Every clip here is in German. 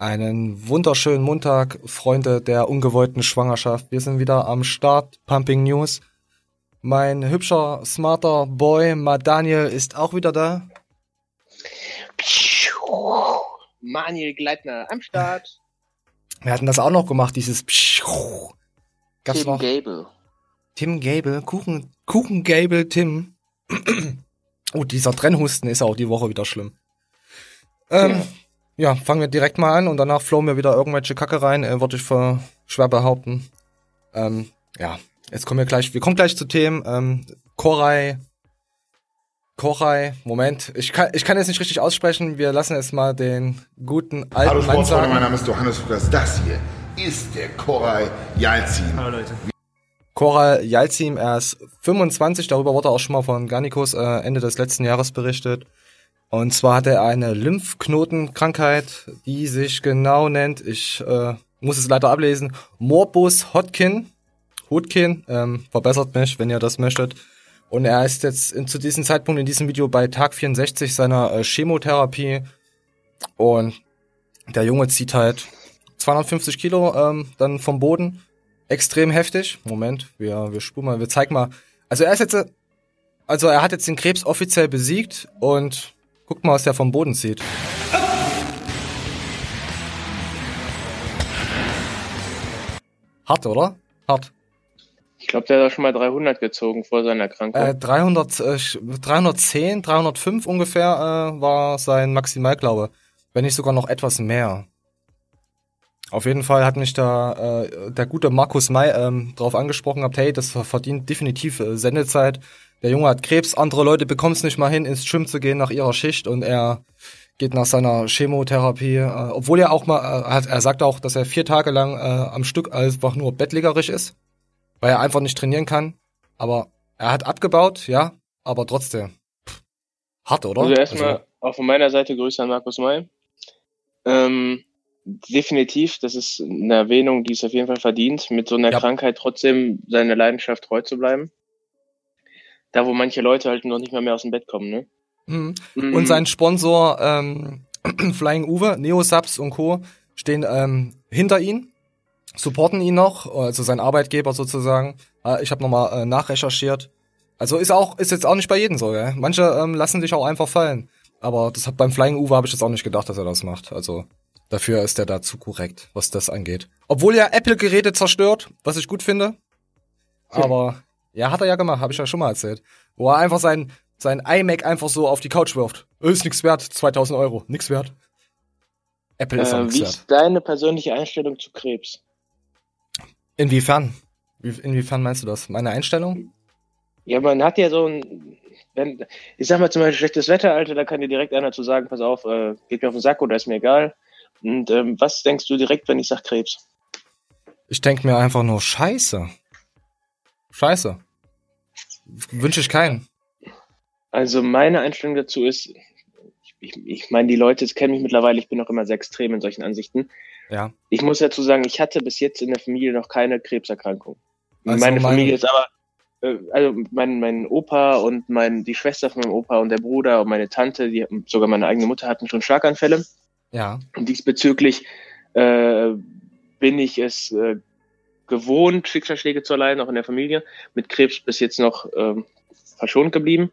Einen wunderschönen Montag, Freunde der ungewollten Schwangerschaft. Wir sind wieder am Start, Pumping News. Mein hübscher, smarter Boy, Madaniel, ist auch wieder da. Manuel Gleitner am Start. Wir hatten das auch noch gemacht, dieses Gab's Tim noch? Gable. Tim Gable, Kuchen, Kuchen Gable Tim. oh, dieser Trennhusten ist auch die Woche wieder schlimm. Ähm, ja. Ja, fangen wir direkt mal an und danach flowen wir wieder irgendwelche Kacke rein, äh, würde ich für schwer behaupten. Ähm, ja, jetzt kommen wir gleich, wir kommen gleich zu Themen. Ähm, Koray, Koray, Moment, ich kann, ich kann jetzt nicht richtig aussprechen, wir lassen jetzt mal den guten alten Hallo Mann sagen. mein Name ist Johannes Fress, das hier ist der Koray Yalzin. Hallo Leute. Koray Yalzin, er ist 25, darüber wurde auch schon mal von Garnikus äh, Ende des letzten Jahres berichtet. Und zwar hat er eine Lymphknotenkrankheit, die sich genau nennt, ich äh, muss es leider ablesen, Morbus Hodgkin. Hodgkin, ähm, verbessert mich, wenn ihr das möchtet. Und er ist jetzt in, zu diesem Zeitpunkt in diesem Video bei Tag 64 seiner äh, Chemotherapie. Und der Junge zieht halt 250 Kilo ähm, dann vom Boden. Extrem heftig. Moment, wir, wir spulen mal, wir zeigen mal. Also er ist jetzt, also er hat jetzt den Krebs offiziell besiegt und Guck mal, was der vom Boden zieht. Hart, oder? Hart. Ich glaube, der hat schon mal 300 gezogen vor seiner Krankheit. Äh, 300, äh, 310, 305 ungefähr äh, war sein Maximalglaube. Wenn nicht sogar noch etwas mehr. Auf jeden Fall hat mich da äh, der gute Markus May ähm, drauf angesprochen gehabt, hey, das verdient definitiv äh, Sendezeit der Junge hat Krebs, andere Leute bekommen es nicht mal hin, ins Gym zu gehen nach ihrer Schicht und er geht nach seiner Chemotherapie, äh, obwohl er auch mal, äh, hat, er sagt auch, dass er vier Tage lang äh, am Stück einfach nur bettlägerisch ist, weil er einfach nicht trainieren kann. Aber er hat abgebaut, ja, aber trotzdem. Pff, hart, oder? Also erstmal also, auch von meiner Seite Grüße an Markus May. Ähm, definitiv, das ist eine Erwähnung, die es auf jeden Fall verdient, mit so einer ja. Krankheit trotzdem seine Leidenschaft treu zu bleiben da wo manche Leute halt noch nicht mal mehr aus dem Bett kommen, ne? Mhm. Mhm. Und sein Sponsor ähm, Flying Uwe, Neosubs und Co. stehen ähm, hinter ihm, supporten ihn noch, also sein Arbeitgeber sozusagen. Äh, ich habe nochmal äh, nachrecherchiert. Also ist auch ist jetzt auch nicht bei jedem so, gell? Manche ähm, lassen sich auch einfach fallen. Aber das hat beim Flying Uwe habe ich das auch nicht gedacht, dass er das macht. Also dafür ist er da zu korrekt, was das angeht. Obwohl er Apple-Geräte zerstört, was ich gut finde. Aber ja, hat er ja gemacht, habe ich ja schon mal erzählt. Wo er einfach sein, sein iMac einfach so auf die Couch wirft. Ist nix wert, 2000 Euro, nix wert. Apple ist äh, auch nix wie wert. Wie ist deine persönliche Einstellung zu Krebs? Inwiefern? Inwiefern meinst du das? Meine Einstellung? Ja, man hat ja so ein, wenn, ich sag mal zum Beispiel schlechtes Wetter, Alter, da kann dir direkt einer zu sagen, pass auf, äh, geht mir auf den Sack oder ist mir egal. Und ähm, was denkst du direkt, wenn ich sag Krebs? Ich denk mir einfach nur Scheiße. Scheiße. Wünsche ich keinen. Also meine Einstellung dazu ist, ich, ich, meine, die Leute kennen mich mittlerweile, ich bin auch immer sehr extrem in solchen Ansichten. Ja. Ich muss dazu sagen, ich hatte bis jetzt in der Familie noch keine Krebserkrankung. Also meine Familie ist aber, äh, also mein, mein Opa und mein, die Schwester von meinem Opa und der Bruder und meine Tante, die sogar meine eigene Mutter hatten schon Schlaganfälle. Ja. Und diesbezüglich äh, bin ich es äh, gewohnt, Schicksalsschläge zu erleiden, auch in der Familie. Mit Krebs bis jetzt noch ähm, verschont geblieben.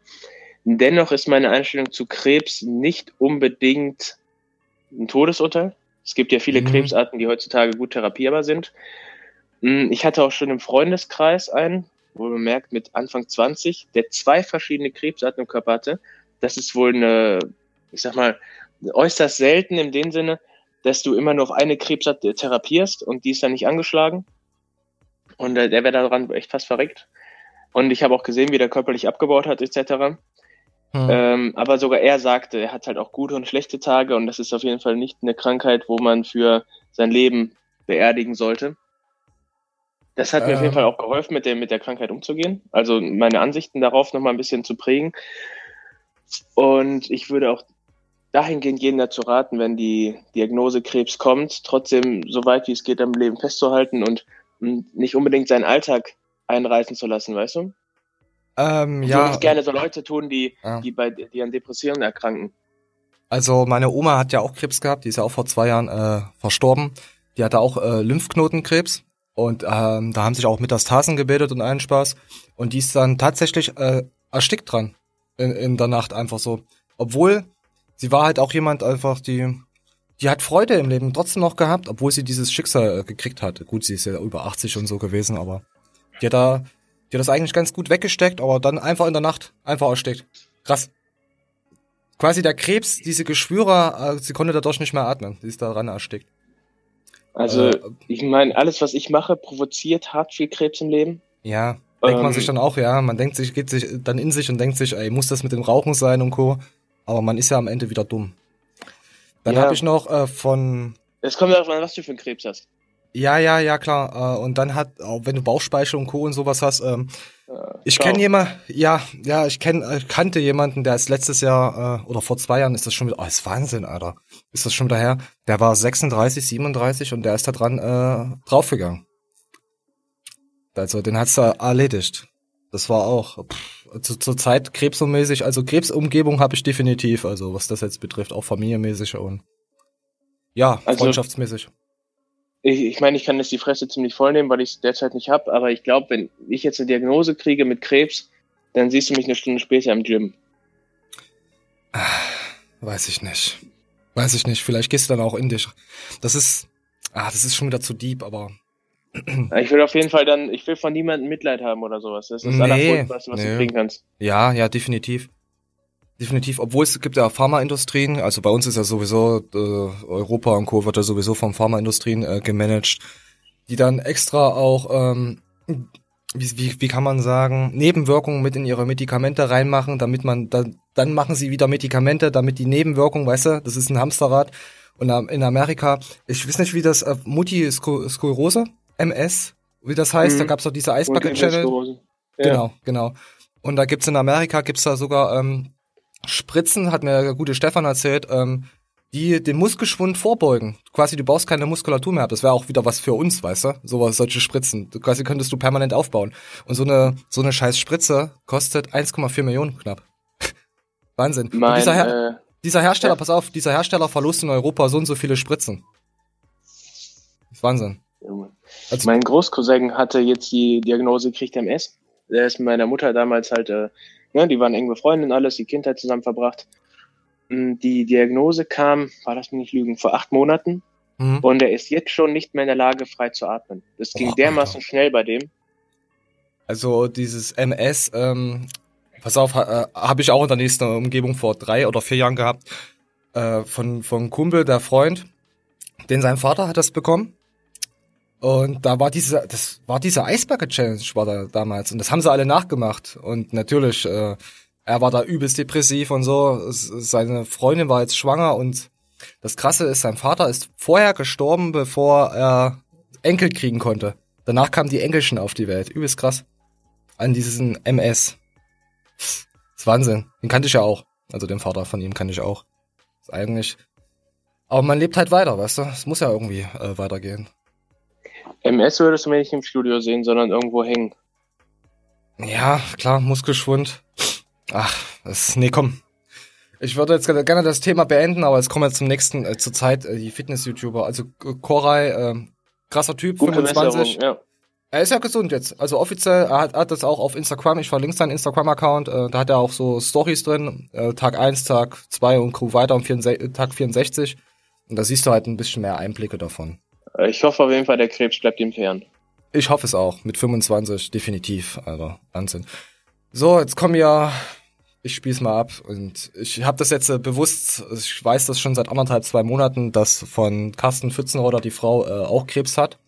Dennoch ist meine Einstellung zu Krebs nicht unbedingt ein Todesurteil. Es gibt ja viele mhm. Krebsarten, die heutzutage gut therapierbar sind. Hm, ich hatte auch schon im Freundeskreis einen, wo man merkt, mit Anfang 20, der zwei verschiedene Krebsarten im Körper hatte. Das ist wohl eine, ich sag mal, äußerst selten in dem Sinne, dass du immer nur auf eine Krebsart therapierst und die ist dann nicht angeschlagen. Und äh, der wäre daran echt fast verreckt. Und ich habe auch gesehen, wie der körperlich abgebaut hat, etc. Hm. Ähm, aber sogar er sagte, er hat halt auch gute und schlechte Tage und das ist auf jeden Fall nicht eine Krankheit, wo man für sein Leben beerdigen sollte. Das hat ähm. mir auf jeden ähm. Fall auch geholfen, mit der, mit der Krankheit umzugehen. Also meine Ansichten darauf nochmal ein bisschen zu prägen. Und ich würde auch dahingehend jeden dazu raten, wenn die Diagnose Krebs kommt, trotzdem so weit wie es geht am Leben festzuhalten und nicht unbedingt seinen Alltag einreißen zu lassen, weißt du? Ähm, ja. Ich gerne so Leute tun, die, ja. die bei, die an Depressionen erkranken. Also meine Oma hat ja auch Krebs gehabt, die ist ja auch vor zwei Jahren äh, verstorben. Die hatte auch äh, Lymphknotenkrebs und ähm, da haben sich auch Metastasen gebildet und allen Spaß. Und die ist dann tatsächlich äh, erstickt dran in, in der Nacht einfach so. Obwohl sie war halt auch jemand einfach, die die hat Freude im Leben trotzdem noch gehabt, obwohl sie dieses Schicksal äh, gekriegt hatte. Gut, sie ist ja über 80 und so gewesen, aber die hat da, die hat das eigentlich ganz gut weggesteckt, aber dann einfach in der Nacht einfach erstickt. Krass. Quasi der Krebs, diese Geschwüre, äh, sie konnte dadurch nicht mehr atmen. Sie ist daran erstickt. Also, Äh, ich meine, alles, was ich mache, provoziert hart viel Krebs im Leben. Ja, denkt man Ähm, sich dann auch, ja. Man denkt sich, geht sich dann in sich und denkt sich, ey, muss das mit dem Rauchen sein und Co. Aber man ist ja am Ende wieder dumm. Dann Ja. habe ich noch äh, von Es kommt darauf an, was du für einen Krebs hast. Ja, ja, ja, klar. Äh, und dann hat, auch wenn du Bauchspeichel und Co. und sowas hast, ähm, Äh, ich kenne jemand, ja, ja, ich kenn, äh, kannte jemanden, der ist letztes Jahr, äh, oder vor zwei Jahren ist das schon wieder, oh, ist Wahnsinn, Alter. Ist das schon wieder her? Der war 36, 37 und der ist da dran äh, draufgegangen. Also, den hat's da erledigt. Das war auch, pff, zu, zur Zeit krebsummäßig, also Krebsumgebung habe ich definitiv, also was das jetzt betrifft, auch familienmäßig und ja, Also- freundschaftsmäßig. Ich, ich meine, ich kann jetzt die Fresse ziemlich voll nehmen, weil ich es derzeit nicht habe, aber ich glaube, wenn ich jetzt eine Diagnose kriege mit Krebs, dann siehst du mich eine Stunde später im Gym. Weiß ich nicht. Weiß ich nicht. Vielleicht gehst du dann auch in dich. Das ist, ah, das ist schon wieder zu deep, aber Ich will auf jeden Fall dann, ich will von niemandem Mitleid haben oder sowas. Das ist das Nee, Allerfurchtbarste, was nee. du kriegen kannst. ja, ja, definitiv. Definitiv. Obwohl es gibt ja Pharmaindustrien, also bei uns ist ja sowieso, äh, Europa und Co. wird ja sowieso von Pharmaindustrien äh, gemanagt, die dann extra auch, ähm, wie, wie, wie kann man sagen, Nebenwirkungen mit in ihre Medikamente reinmachen, damit man, dann, dann machen sie wieder Medikamente, damit die Nebenwirkungen, weißt du, das ist ein Hamsterrad. Und in Amerika, ich weiß nicht, wie das, äh, Multisklerose, MS, wie das heißt, Mhm. da gab's doch diese Und Eisbucket Channel. Sklerose. Ja. Genau, genau. Und da gibt's in Amerika, gibt's da sogar ähm, Spritzen, hat mir der gute Stefan erzählt, ähm, die den Muskelschwund vorbeugen. Quasi, du baust keine Muskulatur mehr ab. Das wäre auch wieder was für uns, weißt du? Sowas, solche Spritzen. Du, quasi könntest du permanent aufbauen. Und so eine, so eine scheiß Spritze kostet 1,4 Millionen knapp. Wahnsinn. Mein, dieser, Her äh, dieser Hersteller, ja. pass auf, dieser Hersteller verlust in Europa so und so viele Spritzen. Das ist Wahnsinn. Junge. Also- mein Großcousin hatte jetzt die Diagnose gekriegt MS. Der ist mit meiner Mutter damals halt, äh, ne, die waren eng befreundet und alles, die Kindheit zusammen verbracht. Mm, Die Diagnose kam, war das nicht lügen, vor acht Monaten Mhm. und er ist jetzt schon nicht mehr in der Lage, frei zu atmen. Das ging Boah, dermaßen Alter. schnell bei dem. Also dieses MS, ähm, pass auf, ha, äh, habe ich auch in der nächsten Umgebung vor drei oder vier Jahren gehabt. Äh, von, von Kumpel, der Freund, den sein Vater hat das bekommen. Und da war diese, das war diese Eisbucket Challenge war da damals. Und das haben sie alle nachgemacht. Und natürlich, äh, er war da übelst depressiv und so. Seine Freundin war jetzt schwanger und das Krasse ist, sein Vater ist vorher gestorben, bevor er Enkel kriegen konnte. Danach kamen die Enkelchen auf die Welt. Übelst krass. An diesen MS. Das ist Wahnsinn. Den kannte ich ja auch. Also den Vater von ihm kannte ich auch. ist eigentlich. Aber man lebt halt weiter, weißt du? Es muss ja irgendwie äh, weitergehen. MS würdest du mir nicht im Studio sehen, sondern irgendwo hängen. Ja, klar, Muskelschwund. Ach, das, nee, komm. Ich würde jetzt gerne das Thema beenden, aber jetzt kommen wir zum nächsten, äh, zur Zeit, äh, die Fitness-YouTuber. Also äh, Koray, äh, krasser Typ, Gute 25. Besserung, ja. Er ist ja gesund jetzt. Also offiziell, er hat, hat das auch auf Instagram. Ich verlinke seinen Instagram-Account. Äh, da hat er auch so Stories drin. Äh, Tag 1, Tag 2 und Crew weiter um 64, Tag 64. Und da siehst du halt ein bisschen mehr Einblicke davon. Äh, Ich hoffe auf jeden Fall, der Krebs bleibt ihm fern. Ich hoffe es auch. Mit 25 definitiv. Also Wahnsinn. So, jetzt kommen ja. Ich spiel's mal ab und ich habe das jetzt äh, bewusst, ich weiß das schon seit anderthalb, zwei Monaten, dass von Carsten Pfützenroder die Frau äh, auch Krebs hat.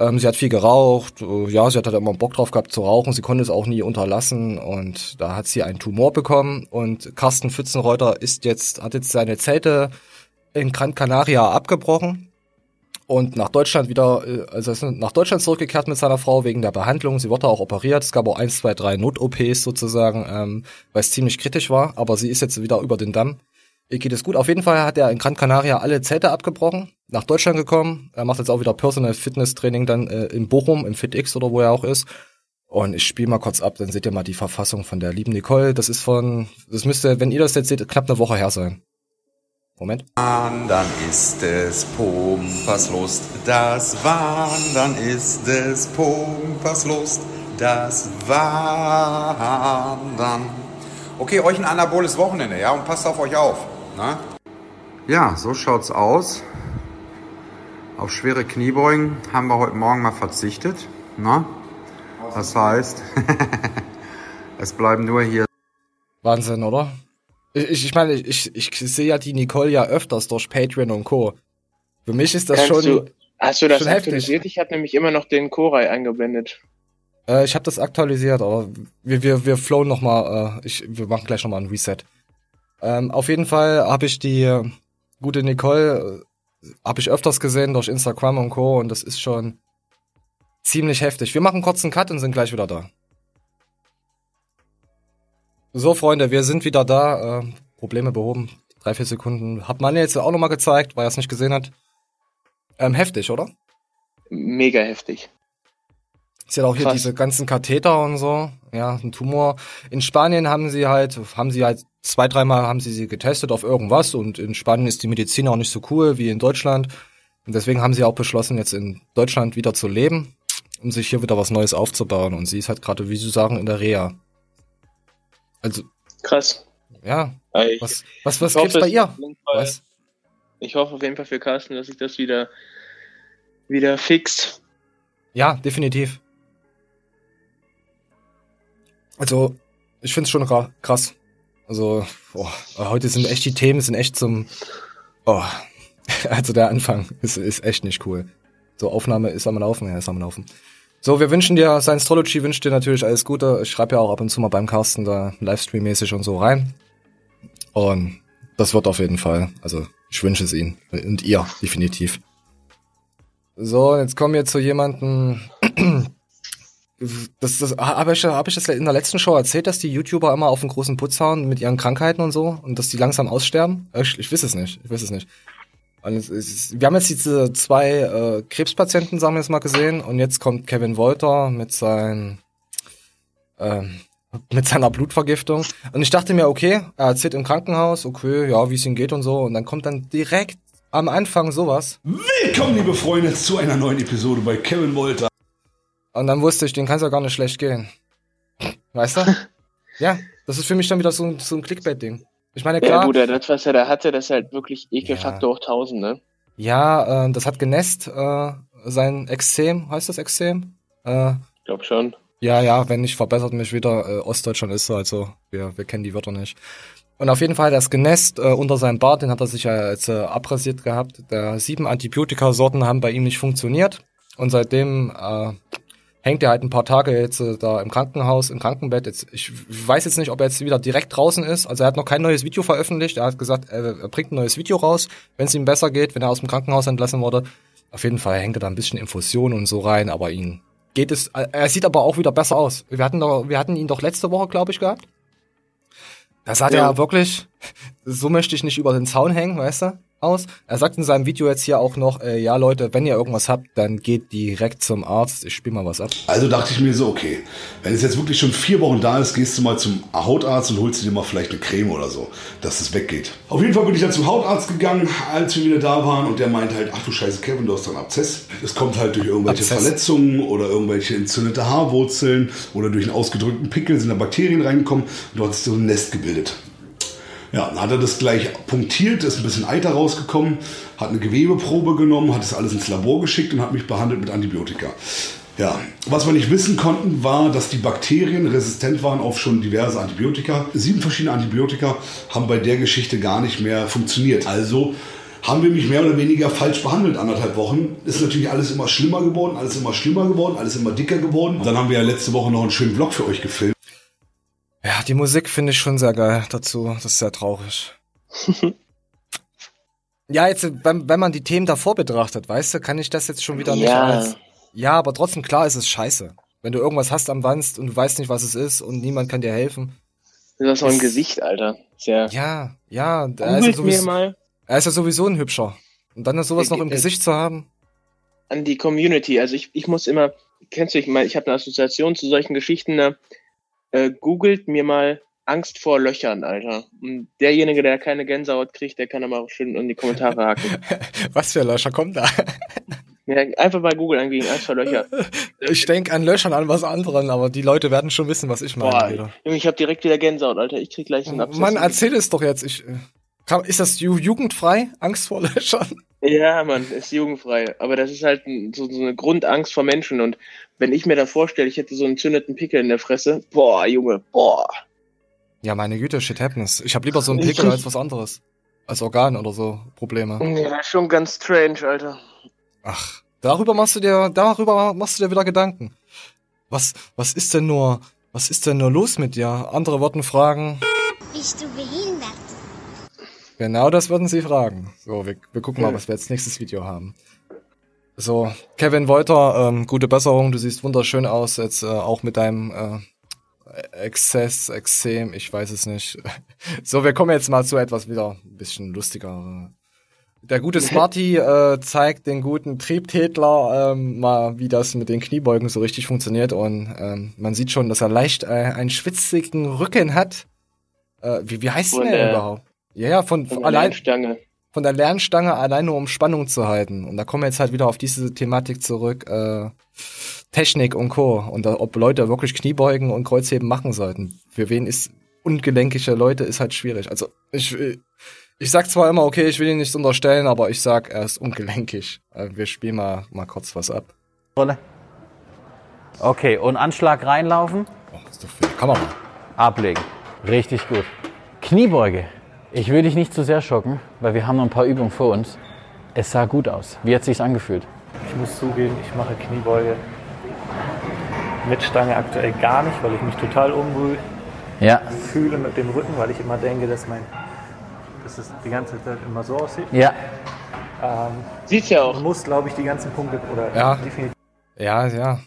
Ähm, sie hat viel geraucht, äh, ja, sie hat halt immer Bock drauf gehabt zu rauchen, sie konnte es auch nie unterlassen und da hat sie einen Tumor bekommen und Carsten Pfützenreuter ist jetzt, hat jetzt seine Zelte in Gran Canaria abgebrochen und nach Deutschland wieder, äh, also ist nach Deutschland zurückgekehrt mit seiner Frau wegen der Behandlung. Sie wurde auch operiert. Es gab auch eins, zwei, drei Not-OPs sozusagen, ähm, weil es ziemlich kritisch war. Aber sie ist jetzt wieder über den Damm. Ihr geht es gut. Auf jeden Fall hat er in Gran Canaria alle Zelte abgebrochen, nach Deutschland gekommen. Er macht jetzt auch wieder Personal Fitness Training dann äh, in Bochum, im FitX oder wo er auch ist. Und ich spiele mal kurz ab, dann seht ihr mal die Verfassung von der lieben Nicole. Das ist von, das müsste, wenn ihr das jetzt seht, knapp eine Woche her sein. Moment. Wandern ist es Pumpas Lust, das Wandern ist es Pumpas Lust, das Wandern. Okay, euch ein anaboles Wochenende, ja, und passt auf euch auf. Na? Ja, so schaut's aus. Auf schwere Kniebeugen haben wir heute Morgen mal verzichtet. Na? Das heißt, es bleiben nur hier Wahnsinn, oder? Ich, ich meine, ich, ich sehe ja die Nicole ja öfters durch Patreon und Co. Für mich ist das Kannst schon. du, hast du das schon heftig. aktualisiert? Ich habe nämlich immer noch den Koray eingeblendet. Äh, ich habe das aktualisiert, aber wir, wir, wir flowen nochmal, äh, ich, wir machen gleich nochmal ein Reset. Ähm, auf jeden Fall habe ich die äh, gute Nicole, äh, habe ich öfters gesehen durch Instagram und Co. Und das ist schon ziemlich heftig. Wir machen kurz einen Cut und sind gleich wieder da. So, Freunde, wir sind wieder da. Äh, Probleme behoben. Drei, vier Sekunden. Hat man jetzt auch nochmal gezeigt, weil er es nicht gesehen hat. Ähm, heftig, oder? Mega heftig. Sie hat auch hier Krass. diese ganzen Katheter und so, ja, ein Tumor. In Spanien haben sie halt, haben sie halt zwei, dreimal haben sie sie getestet auf irgendwas und in Spanien ist die Medizin auch nicht so cool wie in Deutschland. Und deswegen haben sie auch beschlossen, jetzt in Deutschland wieder zu leben, um sich hier wieder was Neues aufzubauen. Und sie ist halt gerade, wie Sie sagen, in der Reha. Also, Krass. ja, Ich, was, was, was ich hoffe, gibt's bei ihr? Fall- Was? Ich hoffe auf jeden Fall für Carsten, dass sich das wieder, wieder fixt. Ja, definitiv. Also, ich find's schon ra- krass. Also, boah, heute sind echt die Themen, sind echt zum. Oh, also der Anfang ist, ist echt nicht cool. So, Aufnahme ist am Laufen, ja, ist am Laufen. So, wir wünschen dir, Science Astrology wünscht dir natürlich alles Gute. Ich schreibe ja auch ab und zu mal beim Carsten da Livestream-mäßig und so rein. Und das wird auf jeden Fall. Also, ich wünsche es Ihnen. Und ihr, definitiv. So, jetzt kommen wir zu jemandem. Das, das habe ich, hab ich das in der letzten Show erzählt, dass die YouTuber immer auf den großen Putz hauen mit ihren Krankheiten und so und dass die langsam aussterben? Ich, ich weiß es nicht. Ich weiß es nicht. Und es ist, wir haben jetzt diese zwei äh, Krebspatienten, sagen wir jetzt mal, gesehen und jetzt kommt Kevin Wolter mit seinen ähm, mit seiner Blutvergiftung. Und ich dachte mir, okay, er erzählt im Krankenhaus, okay, ja, wie es ihm geht und so. Und dann kommt dann direkt am Anfang sowas. Willkommen, liebe Freunde, zu einer neuen Episode bei Kevin Wolter. Und dann wusste ich, den kann es ja gar nicht schlecht gehen. Weißt du? ja, das ist für mich dann wieder so, ein- so ein Clickbait-Ding. Ich meine, Ja, klar, Bruder, das, was er da hatte, das ist halt wirklich Ekelfaktor hoch 1000, ne? ja, äh, das hat genässt, äh, sein Extrem, heißt das Extrem? Äh, Ich glaube schon. ja, ja, wenn nicht, verbessert mich wieder. Äh, Ostdeutschland ist so, also wir, wir kennen die Wörter nicht. Und auf jeden Fall das Genäst äh, unter seinem Bart, den hat er sich ja jetzt äh, abrasiert gehabt. Der sieben Antibiotika-Sorten haben bei ihm nicht funktioniert. Und seitdem äh, hängt er halt ein paar Tage jetzt äh, da im Krankenhaus, im Krankenbett. Jetzt, ich weiß jetzt nicht, ob er jetzt wieder direkt draußen ist. Also er hat noch kein neues Video veröffentlicht. Er hat gesagt, er, er bringt ein neues Video raus, wenn es ihm besser geht, wenn er aus dem Krankenhaus entlassen wurde. Auf jeden Fall hängt er da ein bisschen Infusion und so rein, aber ihn geht es. äh, Er sieht aber auch wieder besser aus. Wir hatten doch, wir hatten ihn doch letzte Woche, glaube ich, gehabt. Da sah der Ja. ja wirklich, so möchte ich nicht über den Zaun hängen, weißt du, aus. Er sagt in seinem Video jetzt hier auch noch, äh, ja Leute, wenn ihr irgendwas habt, dann geht direkt zum Arzt. Ich spiel mal was ab. Also dachte ich mir so, okay, wenn es jetzt wirklich schon vier Wochen da ist, gehst du mal zum Hautarzt und holst dir mal vielleicht eine Creme oder so, dass es weggeht. Auf jeden Fall bin ich dann zum Hautarzt gegangen, als wir wieder da waren und der meint halt, ach du Scheiße, Kevin, du hast einen Abzess. Es kommt halt durch irgendwelche Abzess. Verletzungen oder irgendwelche entzündete Haarwurzeln oder durch einen ausgedrückten Pickel sind da Bakterien reingekommen und du hast so ein Nest gebildet. Ja, dann hat er das gleich punktiert, ist ein bisschen Eiter rausgekommen, hat eine Gewebeprobe genommen, hat das alles ins Labor geschickt und hat mich behandelt mit Antibiotika. Ja, was wir nicht wissen konnten, war, dass die Bakterien resistent waren auf schon diverse Antibiotika. Sieben verschiedene Antibiotika haben bei der Geschichte gar nicht mehr funktioniert. Also haben wir mich mehr oder weniger falsch behandelt, anderthalb Wochen. Ist natürlich alles immer schlimmer geworden, alles immer schlimmer geworden, alles immer dicker geworden. Dann haben wir ja letzte Woche noch einen schönen Vlog für euch gefilmt. Ja, die Musik finde ich schon sehr geil dazu. Das ist sehr traurig. ja, jetzt, wenn, wenn man die Themen davor betrachtet, weißt du, kann ich das jetzt schon wieder nicht Ja. als. Ja, aber trotzdem klar ist es scheiße. Wenn du irgendwas hast am Wanst und du weißt nicht, was es ist und niemand kann dir helfen. Das ist auch im Das- Gesicht, Alter. Sehr. Ja, ja, er ist ja, Googelt sowieso, mal er ist ja sowieso ein Hübscher. Und dann sowas noch im Äh, Gesicht zu haben. an die Community. Also ich, ich muss immer, kennst du, ich meine, ich habe eine Assoziation zu solchen Geschichten. Ne? Äh, googelt mir mal Angst vor Löchern, Alter. Und derjenige, der keine Gänsehaut kriegt, der kann aber auch schön in die Kommentare haken. Was für Löcher kommen da? Ja, einfach bei Google eingeben, Angst vor Löchern. Ich denke an Löchern an was anderen, aber die Leute werden schon wissen, was ich meine. Boah. Junge, ich habe direkt wieder Gänsehaut, Alter. Ich krieg gleich einen Absatz. Mann, erzähl es doch jetzt. Ich, äh, ist das ju jugendfrei? Angst vor Löchern? Ja, Mann, ist jugendfrei. Aber das ist halt so, so eine Grundangst vor Menschen. Und wenn ich mir da vorstelle, ich hätte so einen zündeten Pickel in der Fresse, boah, Junge, boah. Ja, meine Güte, shit happens. Ich habe lieber so einen Pickel als was anderes. Als Organ oder so Probleme. Ja, schon ganz strange, Alter. Ach, darüber machst du dir, darüber machst du dir wieder Gedanken. Was, was ist denn nur, was ist denn nur los mit dir? Andere würden fragen. Bist du behindert? Genau das würden sie fragen. So, wir, wir gucken mal, was wir jetzt nächstes Video haben. So, Kevin Wolter, ähm, gute Besserung. Du siehst wunderschön aus, jetzt äh, auch mit deinem äh, Exzess, Exzem, ich weiß es nicht. So, wir kommen jetzt mal zu etwas wieder ein bisschen lustiger. Der gute Smarty äh, zeigt den guten Triebtätler ähm, mal, wie das mit den Kniebeugen so richtig funktioniert. Und ähm, man sieht schon, dass er leicht äh, einen schwitzigen Rücken hat. Äh, wie, wie heißt Von denn der- der überhaupt? Ja, ja, von, Von von der allein Lernstange. von der Lernstange allein nur um Spannung zu halten. Und da kommen wir jetzt halt wieder auf diese Thematik zurück, äh, Technik und Co. Und da, ob Leute wirklich Kniebeugen und Kreuzheben machen sollten. Für wen ist ungelenkige Leute ist halt schwierig. Also ich, ich sag zwar immer, okay, ich will ihn nicht unterstellen, aber ich sag, er ist ungelenkig. Äh, Wir spielen mal, mal kurz was ab. Okay, und Anschlag reinlaufen, Oh, ist doch viel Kamera. ablegen. Richtig gut. Kniebeuge. Ich will dich nicht zu sehr schocken, weil wir haben noch ein paar Übungen vor uns. Es sah gut aus. Wie hat sich's angefühlt? Ich muss zugeben, ich mache Kniebeuge mit Stange aktuell gar nicht, weil ich mich total unwohl Ja. fühle mit dem Rücken, weil ich immer denke, dass mein dass es die ganze Zeit immer so aussieht. Ja. Ähm, Sieht's ja man auch. muss, glaube ich, die ganzen Punkte oder Ja. definitiv Ja, ja.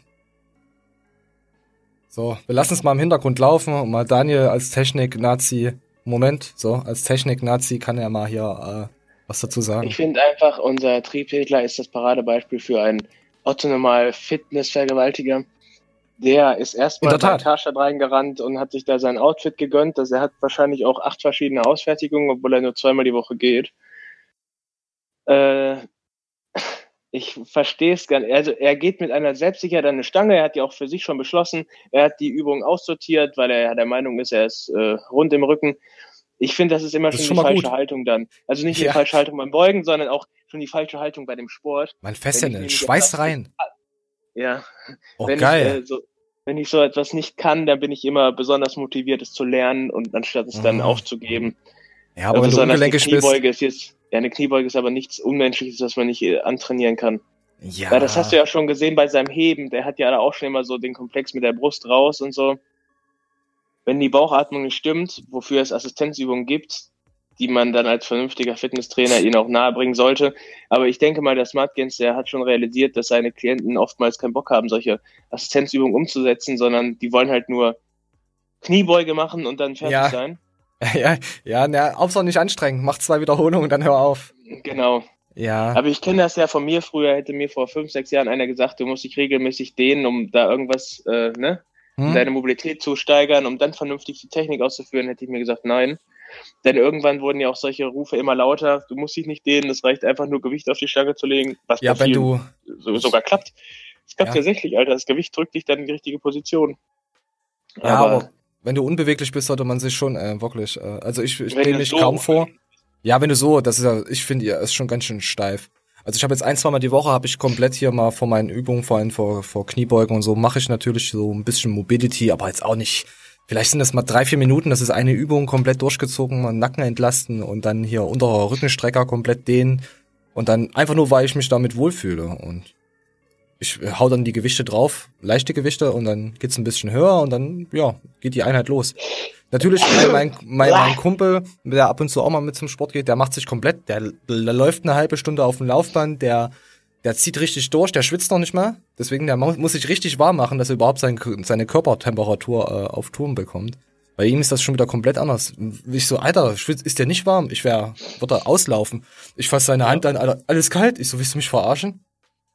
So, wir lassen es mal im Hintergrund laufen und mal Daniel als Technik-Nazi. Moment, so, als Technik-Nazi kann er mal hier äh, was dazu sagen. Ich finde einfach, unser Triebtätler ist das Paradebeispiel für einen Otto-Normal Fitness-Vergewaltiger. Der ist erstmal In der bei. Karstadt reingerannt und hat sich da sein Outfit gegönnt. Also er hat wahrscheinlich auch acht verschiedene Ausfertigungen, obwohl er nur zweimal die Woche geht. Äh, ich verstehe es gar nicht. Also er geht mit einer Selbstsicherheit an eine Stange. Er hat ja auch für sich schon beschlossen. Er hat die Übung aussortiert, weil er ja der Meinung ist, er ist äh, rund im Rücken. Ich finde, das ist immer Das ist schon schon die falsche gut. Haltung dann. Also nicht Ja. die falsche Haltung beim Beugen, sondern auch schon die falsche Haltung bei dem Sport. Mein Fesseln, Schweiß rein. Ja. Oh, wenn geil. Ich, äh, so, wenn ich so etwas nicht kann, dann bin ich immer besonders motiviert, es zu lernen und anstatt es dann Mhm. aufzugeben. ja, aber wenn du ungelenkig bist. Ist jetzt, ja, eine Kniebeuge ist aber nichts Unmenschliches, was man nicht äh, antrainieren kann. Ja, Ja, das hast du ja schon gesehen bei seinem Heben. Der hat ja auch schon immer so den Komplex mit der Brust raus und so. Wenn die Bauchatmung nicht stimmt, wofür es Assistenzübungen gibt, die man dann als vernünftiger Fitnesstrainer ihnen auch nahebringen sollte. Aber ich denke mal, der Smartgens, der hat schon realisiert, dass seine Klienten oftmals keinen Bock haben, solche Assistenzübungen umzusetzen, sondern die wollen halt nur Kniebeuge machen und dann fertig Ja. sein. ja, ja, na, Hauptsache nicht anstrengen. Mach zwei Wiederholungen und dann hör auf. Genau. Ja. Aber ich kenne das ja von mir früher, hätte mir vor fünf, sechs Jahren einer gesagt, du musst dich regelmäßig dehnen, um da irgendwas, äh, ne, Hm? deine Mobilität zu steigern, um dann vernünftig die Technik auszuführen, hätte ich mir gesagt, nein. Denn irgendwann wurden ja auch solche Rufe immer lauter, du musst dich nicht dehnen, es reicht einfach nur Gewicht auf die Stange zu legen, was Ja, wenn du, so, sogar klappt. Es klappt Ja. tatsächlich, Alter, das Gewicht drückt dich dann in die richtige Position. ja, aber, wenn du unbeweglich bist, sollte man sich schon äh, wirklich, äh, also ich, ich du mich so- kaum vor. Ja, wenn du so, das ist ja, ich finde, ihr ist schon ganz schön steif. Also ich habe jetzt ein, zwei Mal die Woche habe ich komplett hier mal vor meinen Übungen, vor allem vor, vor Kniebeugen und so, mache ich natürlich so ein bisschen Mobility, aber jetzt auch nicht. Vielleicht sind das mal drei, vier Minuten, das ist eine Übung komplett durchgezogen, mal Nacken entlasten und dann hier unterer Rückenstrecker komplett dehnen und dann einfach nur, weil ich mich damit wohlfühle und ich hau dann die Gewichte drauf, leichte Gewichte und dann geht's ein bisschen höher und dann, ja, geht die Einheit los. Natürlich, mein, mein, mein, Kumpel, der ab und zu auch mal mit zum Sport geht, der macht sich komplett, der, der läuft eine halbe Stunde auf dem Laufband, der, der zieht richtig durch, der schwitzt noch nicht mal. Deswegen, der mu- muss sich richtig warm machen, dass er überhaupt sein, seine Körpertemperatur äh, auf Turm bekommt. Bei ihm ist das schon wieder komplett anders. Ich so, Alter, ist der nicht warm? Ich wär, wird er auslaufen. Ich fasse seine Hand an, alles kalt. Ich so, willst du mich verarschen?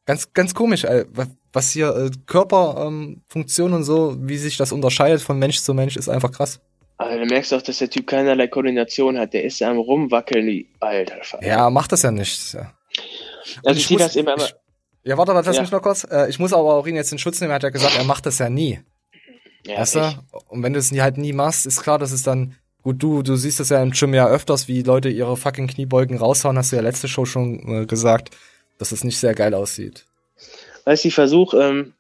Ganz, ganz komisch. Wa- was hier äh, Körperfunktion ähm, Funktion und so, wie sich das unterscheidet von Mensch zu Mensch, ist einfach krass. Aber du merkst auch, dass der Typ keinerlei Koordination hat. Der ist am rumwackeln, alter. Ja, macht das ja nicht. Ja. Also ich sehe das immer, ich, Ja, warte, warte, lass Ja. mich noch kurz. Äh, ich muss aber auch ihn jetzt in Schutz nehmen. Er hat ja gesagt, er macht das ja nie. ja, weißt ich, du? Und wenn du es halt nie machst, ist klar, dass es dann. Gut, du, du siehst das ja im Gym ja öfters, wie Leute ihre fucking Kniebeugen raushauen, hast du ja letzte Show schon äh, gesagt, dass es nicht sehr geil aussieht. weißt du, ich versuche, ähm,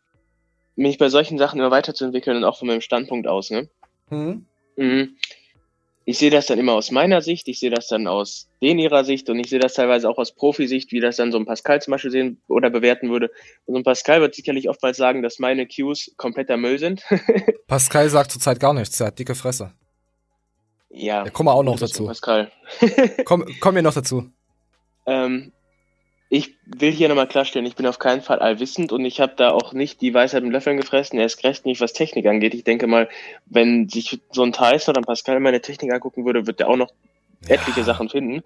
mich bei solchen Sachen immer weiterzuentwickeln und auch von meinem Standpunkt aus, ne? Hm? Mhm. Ich sehe das dann immer aus meiner Sicht, ich sehe das dann aus den ihrer Sicht und ich sehe das teilweise auch aus Profisicht, wie das dann so ein Pascal zum Beispiel sehen oder bewerten würde. Und so ein Pascal wird sicherlich oftmals sagen, dass meine Cues kompletter Müll sind. Pascal sagt zurzeit gar nichts, er hat dicke Fresse. ja. Ja, kommen wir auch noch dazu. Pascal. Komm, komm mir noch dazu. Ähm, ich will hier nochmal klarstellen, ich bin auf keinen Fall allwissend und ich habe da auch nicht die Weisheit mit Löffeln gefressen, erst recht nicht, was Technik angeht. Ich denke mal, wenn sich so ein Tyson oder ein Pascal meine Technik angucken würde, wird der auch noch etliche Sachen finden.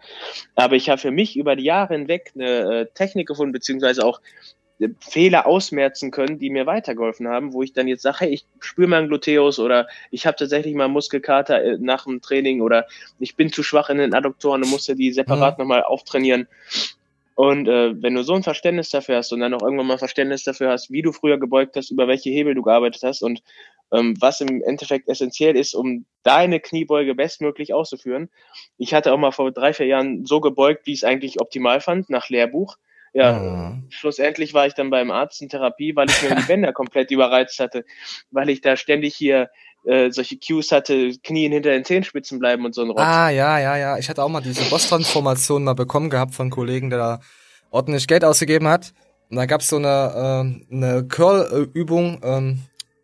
Aber ich habe für mich über die Jahre hinweg eine äh, Technik gefunden, beziehungsweise auch äh, Fehler ausmerzen können, die mir weitergeholfen haben, wo ich dann jetzt sage, hey, ich spüre meinen Gluteus oder ich habe tatsächlich mal Muskelkater äh, nach dem Training oder ich bin zu schwach in den Adduktoren und musste die separat Mhm. nochmal auftrainieren. Und äh, wenn du so ein Verständnis dafür hast und dann auch irgendwann mal Verständnis dafür hast, wie du früher gebeugt hast, über welche Hebel du gearbeitet hast und ähm, was im Endeffekt essentiell ist, um deine Kniebeuge bestmöglich auszuführen. Ich hatte auch mal vor drei, vier Jahren so gebeugt, wie ich es eigentlich optimal fand, nach Lehrbuch. Ja, Mhm. schlussendlich war ich dann beim Arzt in Therapie, weil ich mir die Bänder komplett überreizt hatte, weil ich da ständig hier äh, solche Cues hatte, Knien hinter den Zehenspitzen bleiben und so ein Rotz. Ah, ja, ja, ja. Ich hatte auch mal diese Boss-Transformation mal bekommen gehabt von Kollegen, der da ordentlich Geld ausgegeben hat. Und da gab's so eine, ähm, eine Curl-Übung, ähm,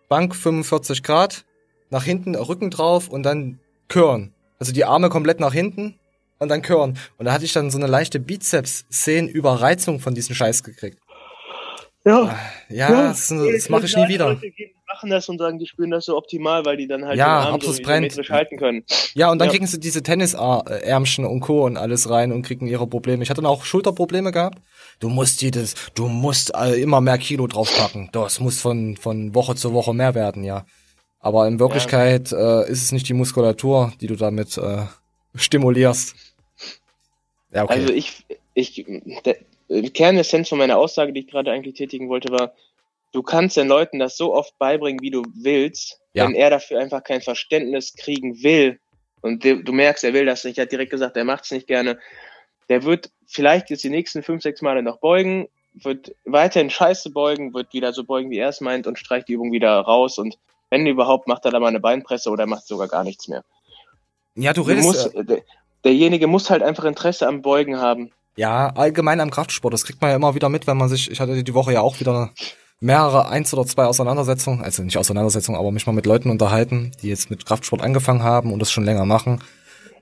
Bank 45 Grad, nach hinten, Rücken drauf und dann Curlen. Also die Arme komplett nach hinten und dann Curlen. Und da hatte ich dann so eine leichte Bizeps-Szenenüberreizung von diesem Scheiß gekriegt. Ja, Ja, das, das mache ich nie wieder. Leute machen das und sagen, die spüren das so optimal, weil die dann halt Ja, den Arm so brennt. halten können. Ja, und dann Ja. kriegen sie diese Tennisärmchen und Co. und alles rein und kriegen ihre Probleme. Ich hatte dann auch Schulterprobleme gehabt. Du musst jedes, du musst äh, immer mehr Kilo draufpacken. Das muss von, von Woche zu Woche mehr werden, ja. Aber in Wirklichkeit äh, ist es nicht die Muskulatur, die du damit äh, stimulierst. Ja, okay. Also ich, ich, Kernessenz von meiner Aussage, die ich gerade eigentlich tätigen wollte, war, du kannst den Leuten das so oft beibringen, wie du willst, Ja. wenn er dafür einfach kein Verständnis kriegen will. Und du, du merkst, er will das nicht. Er hat direkt gesagt, er macht es nicht gerne. Der wird vielleicht jetzt die nächsten fünf, sechs Male noch beugen, wird weiterhin scheiße beugen, wird wieder so beugen, wie er es meint und streicht die Übung wieder raus. Und wenn überhaupt, macht er da mal eine Beinpresse oder macht sogar gar nichts mehr. ja, du Du redest, musst, äh, der, derjenige muss halt einfach Interesse am Beugen haben. Ja, allgemein am Kraftsport. Das kriegt man ja immer wieder mit, wenn man sich, ich hatte die Woche ja auch wieder mehrere, eins oder zwei Auseinandersetzungen, also nicht Auseinandersetzungen, aber mich mal mit Leuten unterhalten, die jetzt mit Kraftsport angefangen haben und das schon länger machen.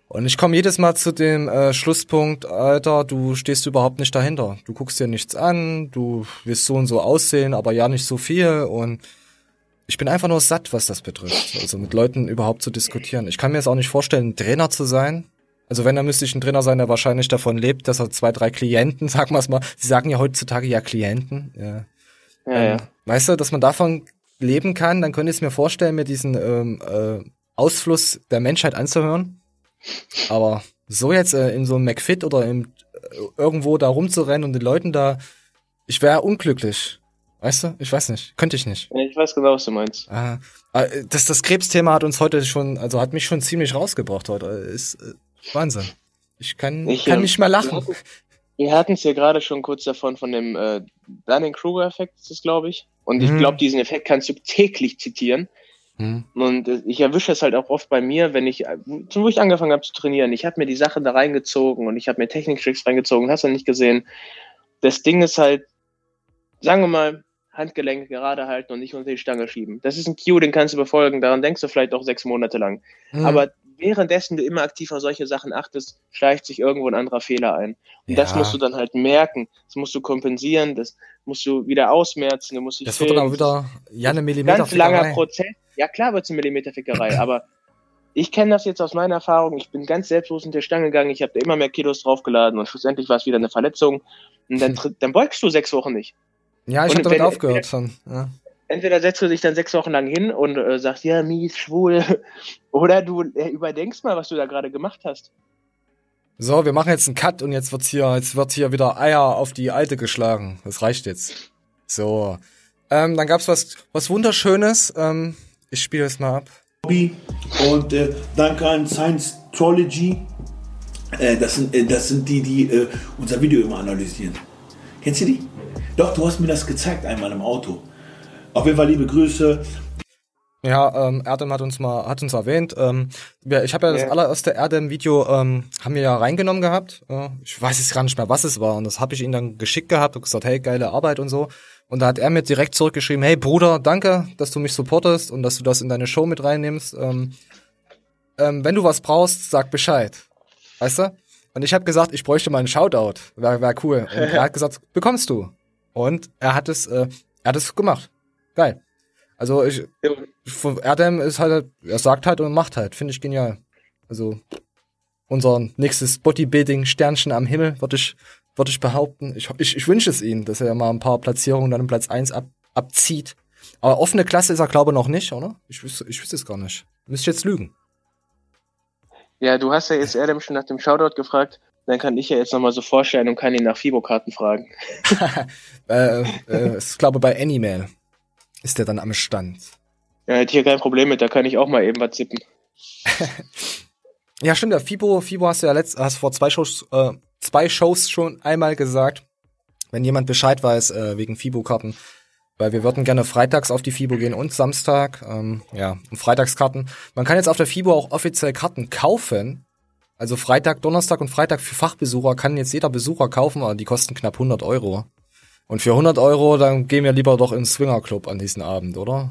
Und ich komme jedes Mal zu dem äh, Schlusspunkt, Alter, du stehst überhaupt nicht dahinter. Du guckst dir nichts an, du willst so und so aussehen, aber ja nicht so viel und ich bin einfach nur satt, was das betrifft. Also mit Leuten überhaupt zu diskutieren. Ich kann mir jetzt auch nicht vorstellen, Trainer zu sein. Also wenn, dann müsste ich ein Trainer sein, der wahrscheinlich davon lebt, dass er zwei, drei Klienten, sagen wir es mal, sie sagen ja heutzutage ja Klienten, ja. Ja, ja. Ähm, weißt du, dass man davon leben kann, dann könnte ich es mir vorstellen, mir diesen ähm, äh, Ausfluss der Menschheit anzuhören. Aber so jetzt äh, in so einem McFit oder im, äh, irgendwo da rumzurennen und den Leuten da, ich wäre unglücklich. Weißt du? Ich weiß nicht. Könnte ich nicht. Ja, Ich weiß genau, was du meinst. Ah, äh, das, das Krebsthema hat uns heute schon, also hat mich schon ziemlich rausgebracht heute. Ist äh, Wahnsinn. Ich kann, Ich, kann nicht mehr lachen. Wir hatten es ja gerade schon kurz davon, von dem äh, Dunning-Kruger-Effekt ist es, glaube ich. Und ich Mhm. glaube, diesen Effekt kannst du täglich zitieren. Hm. Und äh, ich erwische es halt auch oft bei mir, wenn ich, äh, wo wo ich angefangen habe zu trainieren, ich habe mir die Sachen da reingezogen und ich habe mir Techniktricks reingezogen, hast du nicht gesehen. Das Ding ist halt, sagen wir mal, Handgelenke gerade halten und nicht unter die Stange schieben. Das ist ein Cue, den kannst du befolgen, daran denkst du vielleicht auch sechs Monate lang. Hm. Aber währenddessen du immer aktiv auf solche Sachen achtest, schleicht sich irgendwo ein anderer Fehler ein. Und das Ja. musst du dann halt merken. Das musst du kompensieren, das musst du wieder ausmerzen, du musst dich das wird dann auch filmen. wieder ja eine Millimeter ganz langer Prozess. Ja klar wird es eine Millimeterfickerei, aber ich kenne das jetzt aus meiner Erfahrung. Ich bin ganz selbstlos in der Stange gegangen. Ich habe da immer mehr Kilos draufgeladen und schlussendlich war es wieder eine Verletzung. Und dann, dann beugst du sechs Wochen nicht. Ja, ich habe damit wenn- aufgehört schon. Ja. Entweder setzt du dich dann sechs Wochen lang hin und äh, sagst, ja, mies, schwul, oder du äh, überdenkst mal, was du da gerade gemacht hast. So, wir machen jetzt einen Cut und jetzt wird's hier, jetzt wird hier wieder Eier auf die Alte geschlagen. Das reicht jetzt. So. Ähm, dann gab's was, was Wunderschönes. Ähm, ich spiele es mal ab. Und äh, danke an Science Trology. Äh, das, sind, äh, das sind die, die äh, unser Video immer analysieren. Kennst du die? Doch, du hast mir das gezeigt einmal im Auto. Auf jeden Fall liebe Grüße. Ja, ähm, Erdem hat uns mal, hat uns erwähnt. Ähm, wir, ich habe ja das Ja. allererste Erdem-Video ähm, haben wir ja reingenommen gehabt. Äh, ich weiß jetzt gar nicht mehr, was es war. Und das habe ich ihm dann geschickt gehabt und gesagt, hey, geile Arbeit und so. Und da hat er mir direkt zurückgeschrieben, hey Bruder, danke, dass du mich supportest und dass du das in deine Show mit reinnimmst. Ähm, ähm, wenn du was brauchst, sag Bescheid. Weißt du? Und ich habe gesagt, ich bräuchte mal einen Shoutout. Wäre wär cool. Und er hat gesagt, bekommst du. Und er hat es, äh, er hat es gemacht. Geil. Also ich, von Erdem ist halt, er sagt halt und macht halt. Finde ich genial. Also unser nächstes Bodybuilding-Sternchen am Himmel, würde ich, würde ich behaupten. Ich, ich, ich wünsche es ihm, dass er mal ein paar Platzierungen dann im Platz 1 ab, abzieht. Aber offene Klasse ist er, glaube ich, noch nicht, oder? Ich wüsste, ich wüsste es gar nicht. Müsste ich jetzt lügen. Ja, du hast ja jetzt Adam schon nach dem Shoutout gefragt. Dann kann ich ja jetzt nochmal so vorstellen und kann ihn nach Fibo-Karten fragen. äh, äh, ist, glaube bei Animal ist der dann am Stand. Ja, hätte hier kein Problem mit, da kann ich auch mal eben was zippen. Ja, stimmt, der Fibo, Fibo hast du ja letzt, hast vor zwei Shows, äh, zwei Shows schon einmal gesagt, wenn jemand Bescheid weiß, äh, wegen Fibo-Karten, weil wir würden gerne freitags auf die Fibo gehen und Samstag, ähm, ja, und Freitagskarten. Man kann jetzt auf der Fibo auch offiziell Karten kaufen. Also Freitag, Donnerstag und Freitag für Fachbesucher kann jetzt jeder Besucher kaufen, aber die kosten knapp 100 Euro. Und für 100 Euro, dann gehen wir lieber doch ins Swingerclub an diesen Abend, oder?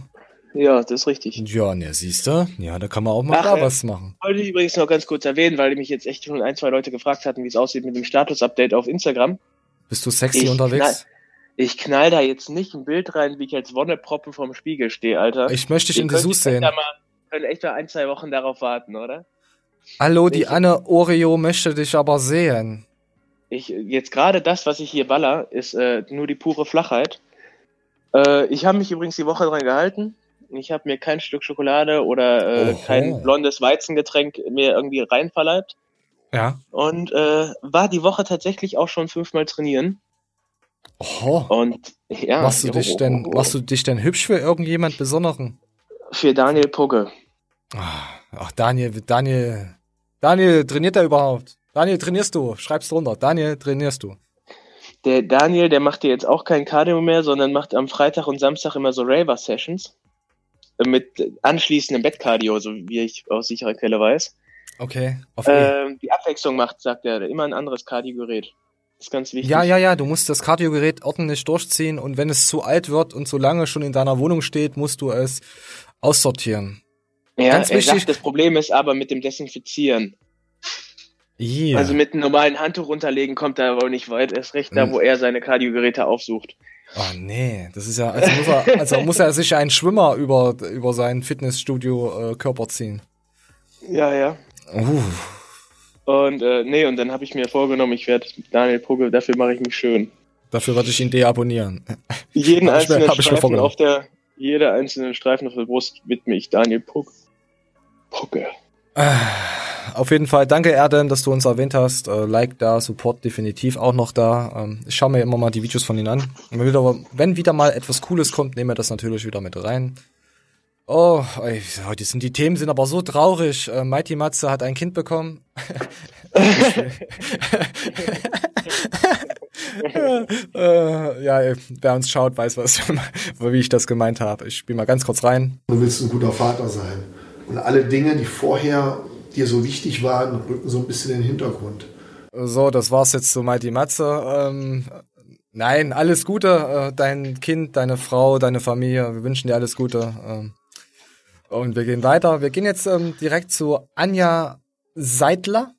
Ja, das ist richtig. Ja, ne, siehst du? Ja, da kann man auch mal Ach, da äh, was machen. Wollte ich übrigens noch ganz kurz erwähnen, weil mich jetzt echt schon ein, zwei Leute gefragt hatten, wie es aussieht mit dem Status-Update auf Instagram. Bist du sexy Ich unterwegs? knall- Ich knall da jetzt nicht ein Bild rein, wie ich als Wonneproppen vorm Spiegel stehe, Alter. Ich möchte dich in Dessous sehen. Mal, können echt mal ein, zwei Wochen darauf warten, oder? Hallo, die Ich- Anne Oreo möchte dich aber sehen. Ich, jetzt gerade das, was ich hier baller, ist äh, nur die pure Flachheit. Äh, ich habe mich übrigens die Woche dran gehalten. Ich habe mir kein Stück Schokolade oder äh, Oho. kein blondes Weizengetränk mir irgendwie reinverleibt. Ja. Und äh, war die Woche tatsächlich auch schon fünfmal trainieren. Oh. Und ja. machst du dich jo, denn, machst du dich denn hübsch für irgendjemand Besonderen? Für Daniel Pugge. Ah, Ach, Daniel, Daniel, Daniel, trainiert er überhaupt? Daniel, trainierst du? Schreib's drunter. Daniel, trainierst du? Der Daniel, der macht dir jetzt auch kein Cardio mehr, sondern macht am Freitag und Samstag immer so Raver-Sessions. Äh, Mit anschließendem Bettcardio, so wie ich aus sicherer Quelle weiß. Okay. Auf E. Ähm, die Abwechslung macht, sagt er, immer ein anderes Kardiogerät. Das ist ganz wichtig. ja, ja, ja, du musst das Kardiogerät ordentlich durchziehen und wenn es zu alt wird und zu lange schon in deiner Wohnung steht, musst du es aussortieren. Ja, ganz wichtig- sagt, das Problem ist aber mit dem Desinfizieren. Yeah. Also mit einem normalen Handtuch runterlegen kommt er aber nicht weit. Erst recht da, Hm. wo er seine Kardiogeräte aufsucht. Oh nee, das ist ja, also muss er, also muss er sich einen Schwimmer über, über sein Fitnessstudio äh, Körper ziehen. Ja, ja. Uh, Und äh, nee, und dann habe ich mir vorgenommen, ich werde Daniel Pugge, dafür mache ich mich schön. dafür würde ich ihn deabonnieren. Jeden Hab einzelnen mir Streifen auf der, jeder einzelne Streifen auf der Brust widme ich Daniel Pugge. Pugge. Auf jeden Fall, danke Erdem, dass du uns erwähnt hast. Äh, like da, Support definitiv auch noch da. Ähm, ich schaue mir immer mal die Videos von ihnen an. Wenn wieder, wenn wieder mal etwas Cooles kommt, nehmen wir das natürlich wieder mit rein. Oh, heute sind die Themen sind aber so traurig. Äh, Mighty Matze hat ein Kind bekommen. äh, ja, wer uns schaut, weiß, was, wie ich das gemeint habe. Ich spiele mal ganz kurz rein. Du willst ein guter Vater sein. Und alle Dinge, die vorher dir so wichtig waren, rücken so ein bisschen in den Hintergrund. So, das war's jetzt zu Mighty Matze. Ähm, nein, alles Gute, äh, dein Kind, deine Frau, deine Familie. Wir wünschen dir alles Gute. Ähm, und wir gehen weiter. Wir gehen jetzt ähm, direkt zu Anja Seidler.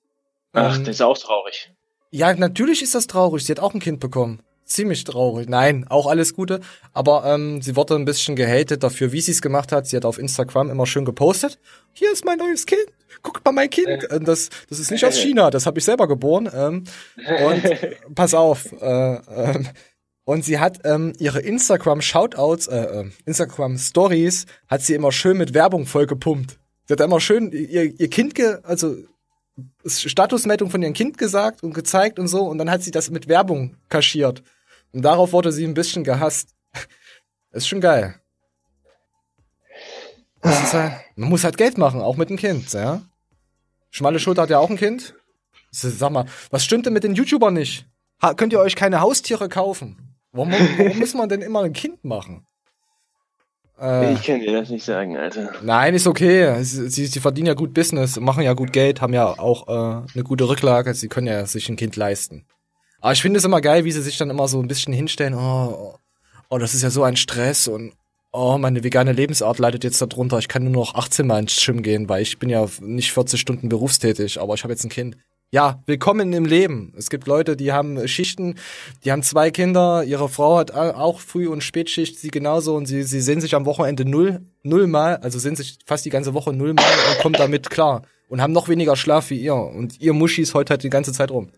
Ach, Ähm, das ist auch traurig. ja, natürlich ist das traurig. Sie hat auch ein Kind bekommen. Ziemlich traurig. Nein, auch alles Gute. Aber ähm, sie wurde ein bisschen gehatet dafür, wie sie es gemacht hat. Sie hat auf Instagram immer schön gepostet. Hier ist mein neues Kind. Guckt mal mein Kind. Und das, das ist nicht aus China. Das habe ich selber geboren. Ähm, und pass auf. Äh, ähm, Und sie hat ähm, ihre Instagram Shoutouts, äh, äh, Instagram Stories, hat sie immer schön mit Werbung vollgepumpt. Sie hat immer schön ihr, ihr Kind, ge also Statusmeldung von ihrem Kind gesagt und gezeigt und so, und dann hat sie das mit Werbung kaschiert. Und darauf wurde sie ein bisschen gehasst. ist schon geil. Halt, man muss halt Geld machen, auch mit dem Kind, ja. Schmale Schulter hat ja auch ein Kind. Sag mal, was stimmt denn mit den YouTubern nicht? Ha, könnt ihr euch keine Haustiere kaufen? Warum, warum muss man denn immer ein Kind machen? Äh, ich kann dir das nicht sagen, Alter. Nein, ist okay. Sie, sie, verdienen ja gut Business, machen ja gut Geld, haben ja auch äh, eine gute Rücklage. Sie können ja sich ein Kind leisten. Aber ich finde es immer geil, wie sie sich dann immer so ein bisschen hinstellen. Oh, oh, das ist ja so ein Stress und oh, meine vegane Lebensart leidet jetzt darunter. Ich kann nur noch 18 Mal ins Gym gehen, weil ich bin ja nicht 40 Stunden berufstätig, aber ich habe jetzt ein Kind. Ja, willkommen im Leben. Es gibt Leute, die haben Schichten, die haben zwei Kinder, ihre Frau hat auch Früh- und Spätschicht, sie genauso und sie, sie sehen sich am Wochenende null, null mal, also sehen sich fast die ganze Woche null mal und kommen damit klar und haben noch weniger Schlaf wie ihr und ihr Muschis heult halt die ganze Zeit rum.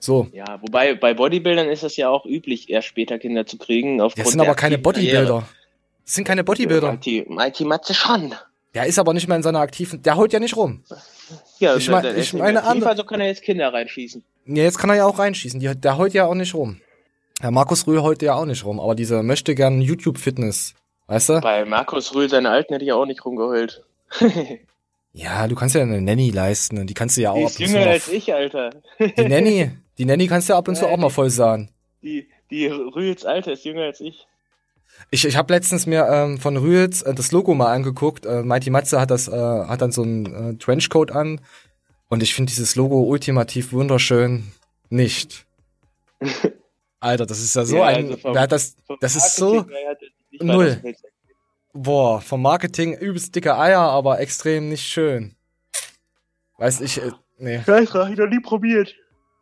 So. Ja, wobei bei Bodybuildern ist es ja auch üblich, erst später Kinder zu kriegen. Das sind aber keine Bodybuilder. Das sind keine Bodybuilder. Mighty, Mighty Matze schon. Der ist aber nicht mehr in seiner aktiven. Der holt ja nicht rum. Ja, ich, mein, ich meine andere. Also kann er jetzt Kinder reinschießen. Ja, jetzt kann er ja auch reinschießen. Die, der holt ja auch nicht rum. Herr Markus Rühl holt ja auch nicht rum, aber dieser möchte gern YouTube-Fitness. Weißt du? Bei Markus Rühl, seine Alten, hätte ich auch nicht rumgeheult. ja, du kannst ja eine Nanny leisten und die kannst du ja auch die ist jünger als ich, Alter. die Nanny, die Nanny kannst du ja ab und zu auch mal voll sagen. Die, die Rühls Alte ist jünger als ich. Ich, ich habe letztens mir ähm, von Rühls äh, das Logo mal angeguckt. Äh, Mighty Matze hat das, äh, hat dann so einen äh, Trenchcoat an. Und ich finde dieses Logo ultimativ wunderschön nicht. Alter, das ist ja so ja, ein. Also vom, wer hat das, das ist so null. Boah, vom Marketing übelst dicke Eier, aber extrem nicht schön. Weiß ich, äh, nee. Vielleicht habe ich noch nie probiert.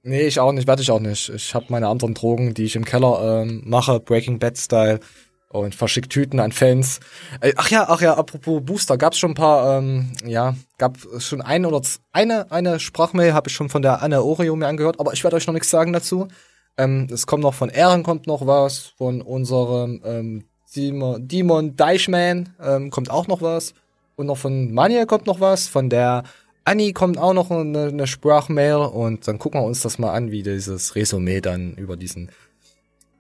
Nee, ich auch nicht, werde ich auch nicht. Ich habe meine anderen Drogen, die ich im Keller ähm, mache, Breaking Bad Style und verschickt Tüten an Fans. Äh, ach ja, ach ja, apropos Booster, gab's schon ein paar, ähm, ja, gab schon ein oder eine eine Sprachmail habe ich schon von der Anne Oreo mir angehört, aber ich werde euch noch nichts sagen dazu. Ähm, es kommt noch von Ehren kommt noch was, von unserem ähm, Demon, Demon Deichman ähm, kommt auch noch was und noch von Mania kommt noch was, von der Anni kommt auch noch eine, eine Sprachmail und dann gucken wir uns das mal an, wie dieses Resümee dann über diesen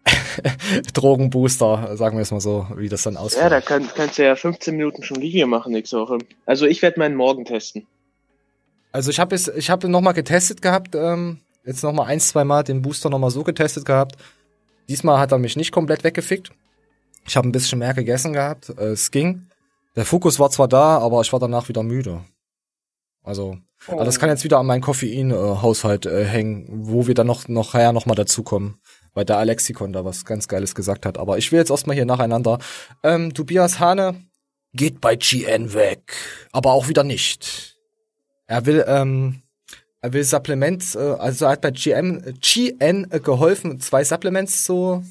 Drogenbooster, sagen wir es mal so, wie das dann aussieht. Ja, da kann, kannst du ja 15 Minuten schon Video machen nächste Woche. Also ich werde meinen Morgen testen. Also ich habe es, ich habe noch mal getestet gehabt, ähm, jetzt noch mal ein, zwei Mal den Booster noch mal so getestet gehabt. Diesmal hat er mich nicht komplett weggefickt. Ich habe ein bisschen mehr gegessen gehabt. Äh, es ging. Der Fokus war zwar da, aber ich war danach wieder müde. Also, oh. aber das kann jetzt wieder an meinen Koffein-Haushalt äh, hängen, wo wir dann noch nachher noch mal dazukommen, weil der Alexikon da was ganz Geiles gesagt hat. Aber ich will jetzt erstmal hier nacheinander. Ähm, Tobias Hane geht bei GN weg, aber auch wieder nicht. Er will, ähm, er will Supplements, äh, also er hat bei GM, GN geholfen, zwei Supplements zu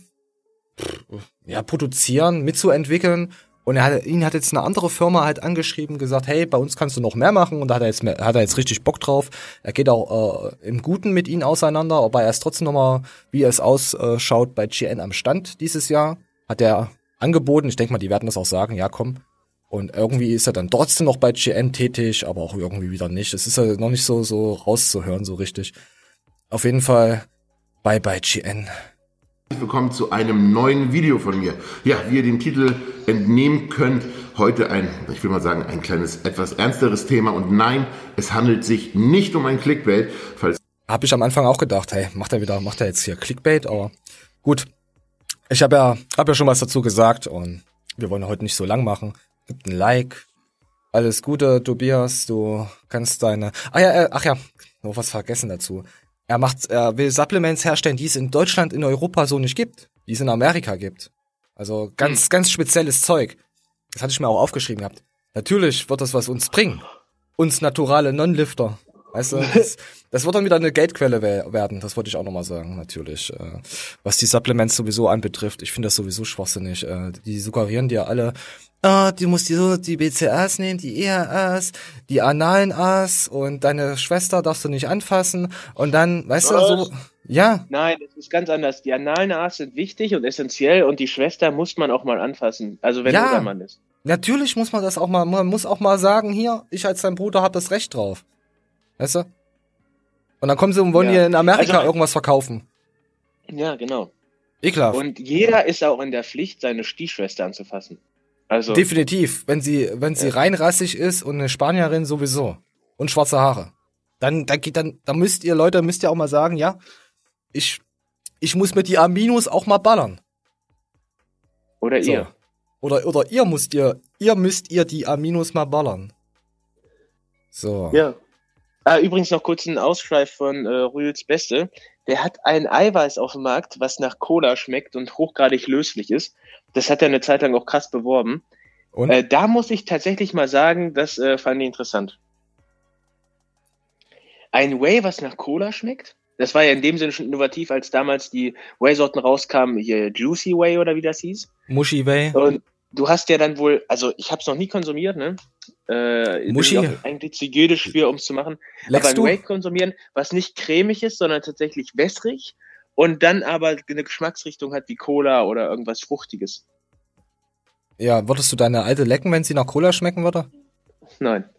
ja, produzieren, mitzuentwickeln und er hat, ihn hat jetzt eine andere Firma halt angeschrieben, gesagt, hey, bei uns kannst du noch mehr machen. Und da hat er jetzt, mehr, hat er jetzt richtig Bock drauf. Er geht auch äh, im Guten mit ihnen auseinander, aber er ist trotzdem nochmal, wie es ausschaut, bei GN am Stand dieses Jahr. Hat er angeboten, ich denke mal, die werden das auch sagen, ja komm. Und irgendwie ist er dann trotzdem noch bei GN tätig, aber auch irgendwie wieder nicht. Es ist ja noch nicht so, so rauszuhören, so richtig. Auf jeden Fall, bye bye GN willkommen zu einem neuen Video von mir. Ja, wie ihr dem Titel entnehmen könnt, heute ein, ich will mal sagen, ein kleines, etwas ernsteres Thema. Und nein, es handelt sich nicht um ein Clickbait. Falls hab ich am Anfang auch gedacht, hey, macht er wieder, macht er jetzt hier Clickbait, aber gut. Ich habe ja, hab ja schon was dazu gesagt und wir wollen heute nicht so lang machen. Gibt ein Like. Alles Gute, Tobias, du kannst deine. Ach ja, äh, ach ja, noch was vergessen dazu. Er macht, er will Supplements herstellen, die es in Deutschland, in Europa so nicht gibt, die es in Amerika gibt. Also ganz, hm. ganz spezielles Zeug. Das hatte ich mir auch aufgeschrieben gehabt. Natürlich wird das was uns bringen. Uns naturale Non-Lifter. Weißt du, das, das wird dann wieder eine Geldquelle we- werden, das wollte ich auch nochmal sagen, natürlich. Äh, was die Supplements sowieso anbetrifft, ich finde das sowieso schwachsinnig. Äh, die suggerieren dir alle, ah, du musst die, so die BCAs nehmen, die ERAs, die analen As und deine Schwester darfst du nicht anfassen und dann, weißt du, so, ja, Nein, es ist ganz anders. Die analen A's sind wichtig und essentiell und die Schwester muss man auch mal anfassen. Also wenn Ja. ja. Mann ist. natürlich muss man das auch mal, man muss auch mal sagen, hier, ich als dein Bruder habe das Recht drauf. Weißt du? Und dann kommen sie und wollen Ja. dir in Amerika Also- irgendwas verkaufen. Ja, genau. Ekelhaft. Und jeder ist auch in der Pflicht, seine Stiefschwester anzufassen. Also, Definitiv. Wenn sie, wenn sie Ja. reinrassig ist und eine Spanierin sowieso. Und schwarze Haare. Dann, da geht dann, da müsst ihr Leute, müsst ihr auch mal sagen, ja, ich, ich muss mit die Aminos auch mal ballern. oder So. ihr. Oder, oder ihr müsst ihr, ihr müsst ihr die Aminos mal ballern. So. Ja. Ah, übrigens noch kurz ein Ausschweif von äh, Rühls Beste. Der hat ein Eiweiß auf dem Markt, was nach Cola schmeckt und hochgradig löslich ist. Das hat er eine Zeit lang auch krass beworben. Und? Äh, da muss ich tatsächlich mal sagen, das äh, fand ich interessant. Ein Whey, was nach Cola schmeckt? Das war ja in dem Sinne schon innovativ, als damals die Whey-Sorten rauskamen, hier Juicy Whey oder wie das hieß. Muschi Way. Und du hast ja dann wohl, also ich habe es noch nie konsumiert, ne? Äh, Muschi. Eigentlich zu jüdisch für, um es zu machen. aber Leckst ein du? Whey konsumieren, was nicht cremig ist, sondern tatsächlich wässrig und dann aber eine Geschmacksrichtung hat wie Cola oder irgendwas Fruchtiges. Ja, würdest du deine alte lecken, wenn sie nach Cola schmecken würde? Nein.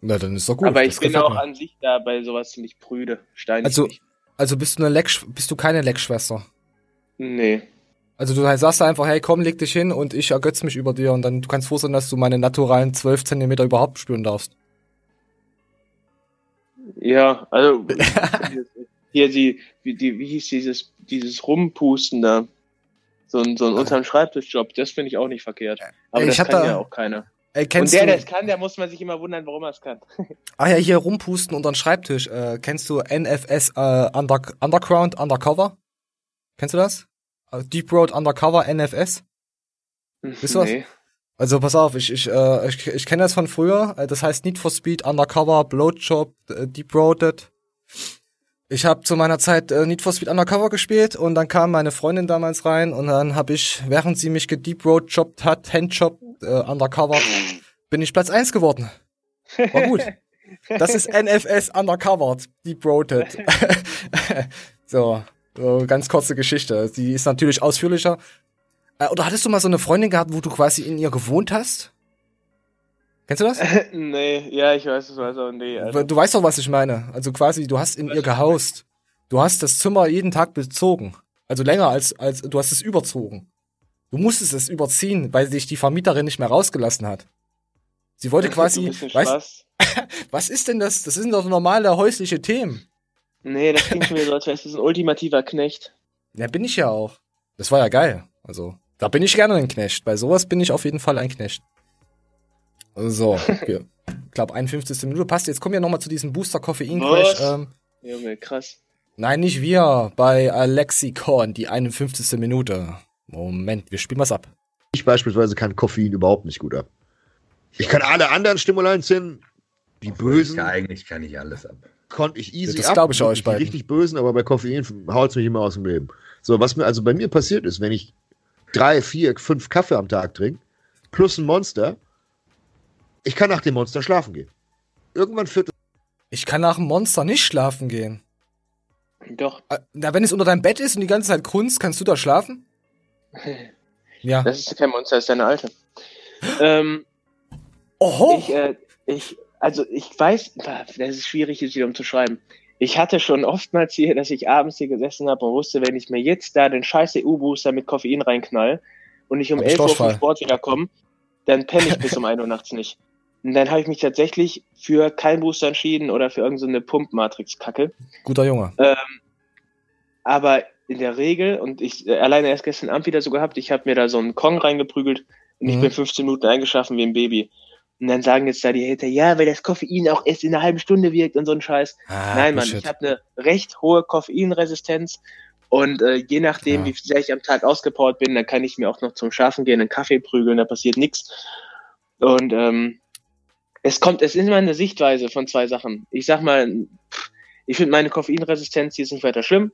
Na, dann ist doch gut. aber ich bin auch mir. an sich da bei sowas ziemlich prüde. Steinig Also, nicht. also bist du eine Leck, bist du keine Leckschwester? Nee. Also du sagst einfach, hey komm, leg dich hin und ich ergötze mich über dir und dann du kannst froh sein, dass du meine naturalen 12 Zentimeter überhaupt spüren darfst. Ja, also hier die, wie, die, wie hieß dieses, dieses Rumpusten da? So ein, so ein unterm Schreibtischjob, das finde ich auch nicht verkehrt. Aber das ich hab kann da- ja auch keiner. Ey, Und kennst der, du, der es kann, der muss man sich immer wundern, warum er es kann. ah ja, hier rumpusten unter den Schreibtisch. Äh, kennst du NFS äh, Under, Underground Undercover? Kennst du das? Äh, Deep Road Undercover NFS? Wisst ihr was? Nee. Also pass auf, ich, ich, äh, ich, ich kenne das von früher. Äh, Das heißt Need for Speed, Undercover, Blowjob, äh, Deep Roaded. Ich habe zu meiner Zeit äh, Need for Speed Undercover gespielt und dann kam meine Freundin damals rein und dann habe ich, während sie mich gedeep roadjobbt hat, handjobbt, äh, Undercover, bin ich Platz eins geworden. War gut. Das ist NFS Undercover, Deep Roaded. so, so, ganz kurze Geschichte. Die ist natürlich ausführlicher. Äh, oder hattest du mal so eine Freundin gehabt, wo du quasi in ihr gewohnt hast? Kennst du das? nee, ja, ich weiß es, also nee. Also, Du weißt doch, was ich meine. Also quasi, du hast in ihr gehaust. Du hast das Zimmer jeden Tag bezogen. Also länger als, als, du hast es überzogen. Du musstest es überziehen, weil sich die Vermieterin nicht mehr rausgelassen hat. Sie wollte quasi, weißt, was ist denn das? Das sind doch normale häusliche Themen. Nee, das klingt mir so, als wärst du ein ultimativer Knecht. Ja, bin ich ja auch. Das war ja geil. Also, da bin ich gerne ein Knecht. Bei sowas bin ich auf jeden Fall ein Knecht. So, okay. ich glaube 51. Minute passt. Jetzt kommen wir nochmal zu diesem Booster Koffein Crash. Ähm, Junge, krass. nein, nicht wir. Bei Alexikon, die 51. Minute. Moment, wir spielen was ab. Ich beispielsweise kann Koffein überhaupt nicht gut ab. Ich kann alle anderen Stimulantien, die bösen, Ja, eigentlich kann ich alles ab. Konnte ich easy Das ab. glaub ich euch beiden. richtig bösen, aber bei Koffein haut es mich immer aus dem Leben. So, was mir also bei mir passiert ist, wenn ich drei, vier, fünf Kaffee am Tag trinke, plus ein Monster, ich kann nach dem Monster schlafen gehen. Irgendwann führt Ich kann nach dem Monster nicht schlafen gehen. Doch. Äh, Na, wenn es unter deinem Bett ist und die ganze Zeit grunzt, kannst du da schlafen? Ja. Das ist kein Monster, das ist deine alte. ähm, Oho! ich, äh, ich, also ich weiß, das ist schwierig, es wieder umzuschreiben. Ich hatte schon oftmals hier, dass ich abends hier gesessen habe und wusste, wenn ich mir jetzt da den scheiß EU-Booster mit Koffein reinknall und ich um Hab ich 11 Uhr vom. Sport wiederkomme, dann penne ich bis um 1 Uhr nachts nicht. Und dann habe ich mich tatsächlich für kein Booster entschieden oder für irgendeine so Pump-Matrix-Kacke. Guter Junge. Ähm, aber in der Regel, und ich äh, alleine erst gestern Abend wieder so gehabt, ich habe mir da so einen Kong reingeprügelt und ich Mhm. bin 15 Minuten eingeschlafen wie ein Baby. Und dann sagen jetzt da die Hater, ja, weil das Koffein auch erst in einer halben Stunde wirkt und so ein Scheiß. Ah, Nein, Mann, Bullshit. ich habe eine recht hohe Koffeinresistenz und äh, je nachdem, Ja. wie sehr ich am Tag ausgepowert bin, dann kann ich mir auch noch zum Schlafen gehen, einen Kaffee prügeln, da passiert nichts. Und ähm, Es kommt, es ist immer eine Sichtweise von zwei Sachen. Ich sag mal, ich finde meine Koffeinresistenz hier ist nicht weiter schlimm.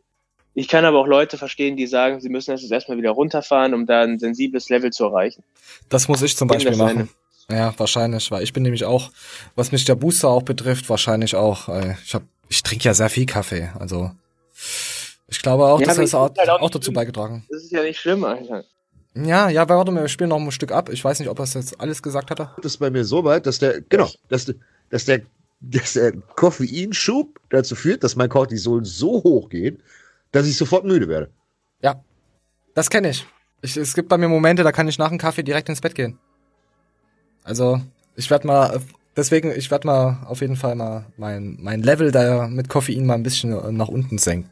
Ich kann aber auch Leute verstehen, die sagen, sie müssen das jetzt erstmal wieder runterfahren, um da ein sensibles Level zu erreichen. Das muss ich zum Beispiel machen. Ja, wahrscheinlich, weil ich bin nämlich auch, was mich der Booster auch betrifft, wahrscheinlich auch. Äh, ich hab, ich trinke ja sehr viel Kaffee, also ich glaube auch, Ja, das ist auch, halt auch auch dazu schlimm. beigetragen. Das ist ja nicht schlimm, Alter. Ja, ja, warte mal, wir spielen noch ein Stück ab. Ich weiß nicht, ob er es jetzt alles gesagt hatte. Das ist bei mir so weit, dass der, genau, dass, dass der, dass der Koffeinschub dazu führt, dass mein Cortisol so hoch geht, dass ich sofort müde werde. Ja, das kenne ich. ich. Es gibt bei mir Momente, da kann ich nach dem Kaffee direkt ins Bett gehen. Also, ich werde mal, deswegen, ich werde mal auf jeden Fall mal mein, mein Level da mit Koffein mal ein bisschen äh, nach unten senken.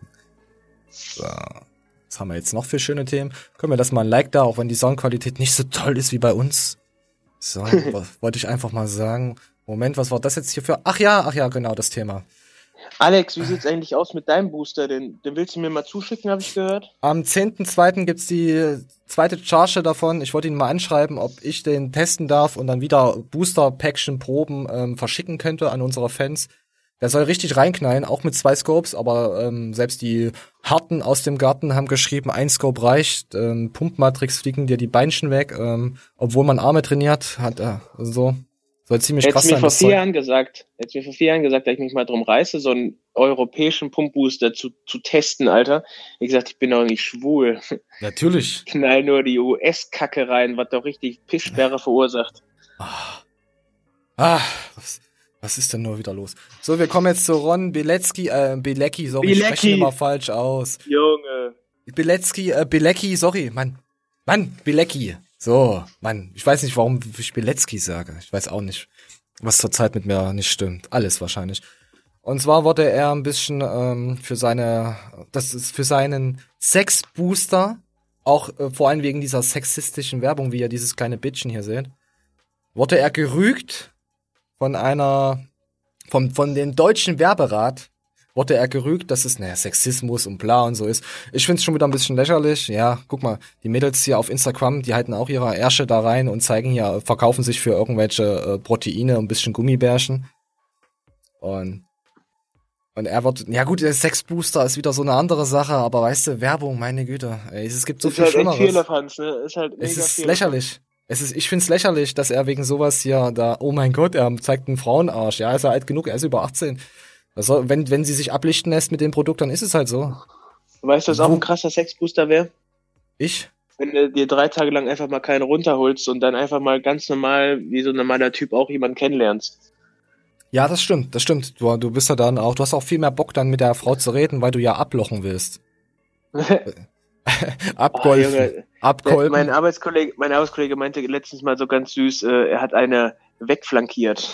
So. Was haben wir jetzt noch für schöne Themen? Können wir das mal ein Like da, auch wenn die Soundqualität nicht so toll ist wie bei uns. So, wollte ich einfach mal sagen. Moment, was war das jetzt hier für? Ach ja, ach ja, genau, das Thema. Alex, wie sieht's eigentlich aus mit deinem Booster? Den, den willst du mir mal zuschicken, habe ich gehört? Am 10.2. gibt's die zweite Charge davon. Ich wollte ihn mal anschreiben, ob ich den testen darf und dann wieder Booster-Packchen-Proben ähm, verschicken könnte an unsere Fans. Der soll richtig reinknallen, auch mit zwei Scopes, aber ähm, selbst die Harten aus dem Garten haben geschrieben, ein Scope reicht. Ähm, Pumpmatrix fliegen dir die Beinchen weg, ähm, obwohl man Arme trainiert hat. Äh, so soll ziemlich Hättest krass mir sein. vor das vier. Jahren gesagt, hättest mir vor vier Jahren gesagt, dass ich mich mal drum reiße, so einen europäischen Pumpbooster zu, zu testen, Alter. Wie gesagt, ich bin doch nicht schwul. Natürlich. Knall nur die US-Kacke rein, was doch richtig Pischsperre verursacht. Ah, was, was ist denn nur wieder los? So, wir kommen jetzt zu Ron Bilecki, äh, Bilecki, sorry, ich spreche Bilecki. immer falsch aus. Junge. Bilecki, äh, Bilecki, sorry, Mann. Mann, Bilecki. So, Mann, ich weiß nicht, warum ich Bilecki sage. Ich weiß auch nicht, was zurzeit mit mir nicht stimmt. Alles wahrscheinlich. Und zwar wurde er ein bisschen ähm, für seine, das ist für seinen Sexbooster, auch äh, vor allem wegen dieser sexistischen Werbung, wie ihr dieses kleine Bitchen hier seht, wurde er gerügt von einer, vom, von dem deutschen Werberat, wurde er gerügt, dass es, naja, Sexismus und bla und so ist. Ich find's schon wieder ein bisschen lächerlich. Ja, guck mal, die Mädels hier auf Instagram, die halten auch ihre Ärsche da rein und zeigen hier, verkaufen sich für irgendwelche äh, Proteine und ein bisschen Gummibärchen. Und, und er wird, ja gut, der Sexbooster ist wieder so eine andere Sache, aber weißt du, Werbung, meine Güte, ey, es gibt so ist viel halt echt Schlimmeres. Firlefanz, ne? Ist halt Es ist Firlefanz. lächerlich. Es ist, ich find's lächerlich, dass er wegen sowas hier da, oh mein Gott, er zeigt einen Frauenarsch. Ja, ist er alt genug, er ist über 18. Soll, wenn, wenn sie sich ablichten lässt mit dem Produkt, dann ist es halt so. Weißt du, was auch ein krasser Sexbooster wäre? Ich? Wenn du dir drei Tage lang einfach mal keinen runterholst und dann einfach mal ganz normal, wie so ein normaler Typ auch jemanden kennenlernst. Ja, das stimmt, das stimmt. Du, du bist ja dann auch, du hast auch viel mehr Bock dann mit der Frau zu reden, weil du ja ablochen willst. Abgolfen. Ah, Junge. Abkolben. Mein Arbeitskollege, mein Arbeitskollege meinte letztens mal so ganz süß, äh, er hat eine wegflankiert.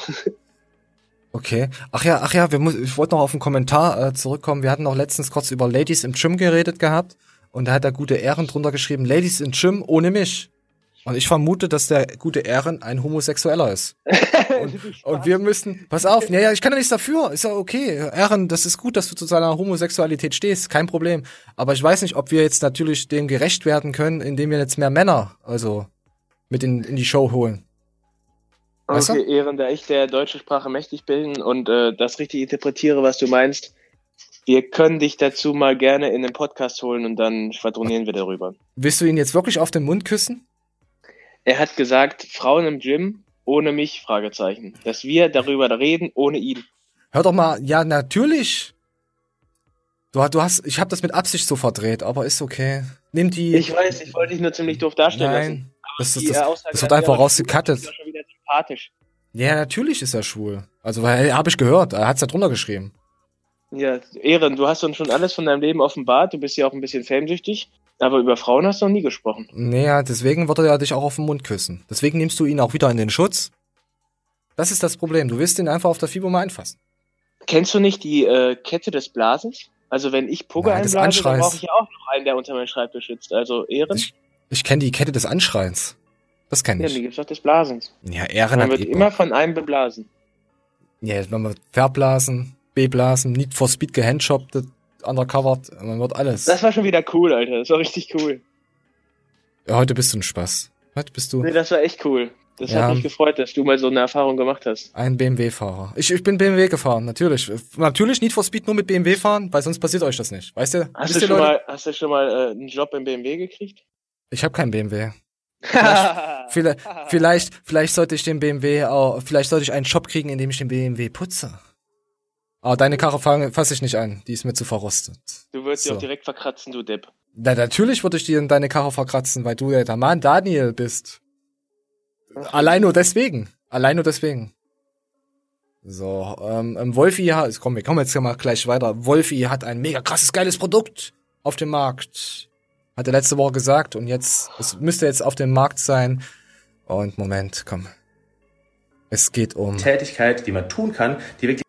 Okay. Ach ja, ach ja, wir muss, ich wollte noch auf einen Kommentar äh, zurückkommen. Wir hatten noch letztens kurz über Ladies im Gym geredet gehabt und da hat der gute Ehren drunter geschrieben, Ladies im Gym ohne mich. Und ich vermute, dass der gute Ehren ein Homosexueller ist. Und, und wir müssen, pass auf, ja, ja, ich kann ja nichts dafür, ist ja okay. Ehren, das ist gut, dass du zu seiner Homosexualität stehst, kein Problem. Aber ich weiß nicht, ob wir jetzt natürlich dem gerecht werden können, indem wir jetzt mehr Männer, also, mit in, in die Show holen. Weißt du? Okay, Ehren, da ich der deutschen Sprache mächtig bin und äh, das richtig interpretiere, was du meinst, wir können dich dazu mal gerne in den Podcast holen und dann schwadronieren wir darüber. Willst du ihn jetzt wirklich auf den Mund küssen? Er hat gesagt, Frauen im Gym ohne mich, Fragezeichen. Dass wir darüber reden ohne ihn. Hör doch mal, ja, natürlich. Du, du hast, ich habe das mit Absicht so verdreht, aber ist okay. Nimm die. Ich weiß, ich wollte dich nur ziemlich doof darstellen Nein, lassen. das, das, das, das wird einfach rausgekattet. Sympathisch. Ja, natürlich ist er schwul. Also, weil habe ich gehört. Er hat's ja drunter geschrieben. Ja, Ehren, du hast uns schon alles von deinem Leben offenbart. Du bist ja auch ein bisschen famesüchtig. Aber über Frauen hast du noch nie gesprochen. Naja, deswegen wird er ja dich auch auf den Mund küssen. Deswegen nimmst du ihn auch wieder in den Schutz. Das ist das Problem. Du willst ihn einfach auf der Fibo mal einfassen. Kennst du nicht die äh, Kette des Blasens? Also wenn ich Pugge Nein, einblase, dann brauche ich ja auch noch einen, der unter meinen Schreibtisch sitzt. Also Ehren? Ich, ich kenne die Kette des Anschreins. Das ja, ich. die gibt's doch des Blasens. Ja, Ehren Man wird eh immer von einem beblasen. Ja, man verblasen, beblasen, Need for Speed gehandshoppt, undercovered, man wird alles. Das war schon wieder cool, Alter. Das war richtig cool. Ja, heute bist du ein Spaß. Heute bist du. Nee, das war echt cool. Das Ja. hat mich gefreut, dass du mal so eine Erfahrung gemacht hast. Ein BMW-Fahrer. Ich, ich bin BMW gefahren, natürlich. Natürlich Need for Speed nur mit BMW fahren, weil sonst passiert euch das nicht. Weißt du? Hast du schon Leute? mal, hast du schon mal äh, einen Job im BMW gekriegt? Ich habe keinen BMW. Vielleicht, vielleicht, vielleicht sollte ich den BMW auch, vielleicht sollte ich einen Job kriegen, in dem ich den BMW putze. Aber deine Karre fa- fasse ich nicht an, die ist mir zu verrostet. Du würdest sie So. auch direkt verkratzen, du Depp. Na, natürlich würde ich dir in deine Karre verkratzen, weil du ja der Mann Daniel bist. Allein nur deswegen. Allein nur deswegen. So, ähm, ähm, Wolfi, komm, wir kommen jetzt mal gleich weiter. Wolfi hat ein mega krasses, geiles Produkt auf dem Markt. Hat er letzte Woche gesagt und jetzt, es müsste jetzt auf dem Markt sein. Und Moment, komm. Es geht um. Tätigkeit, die man tun kann, die wirklich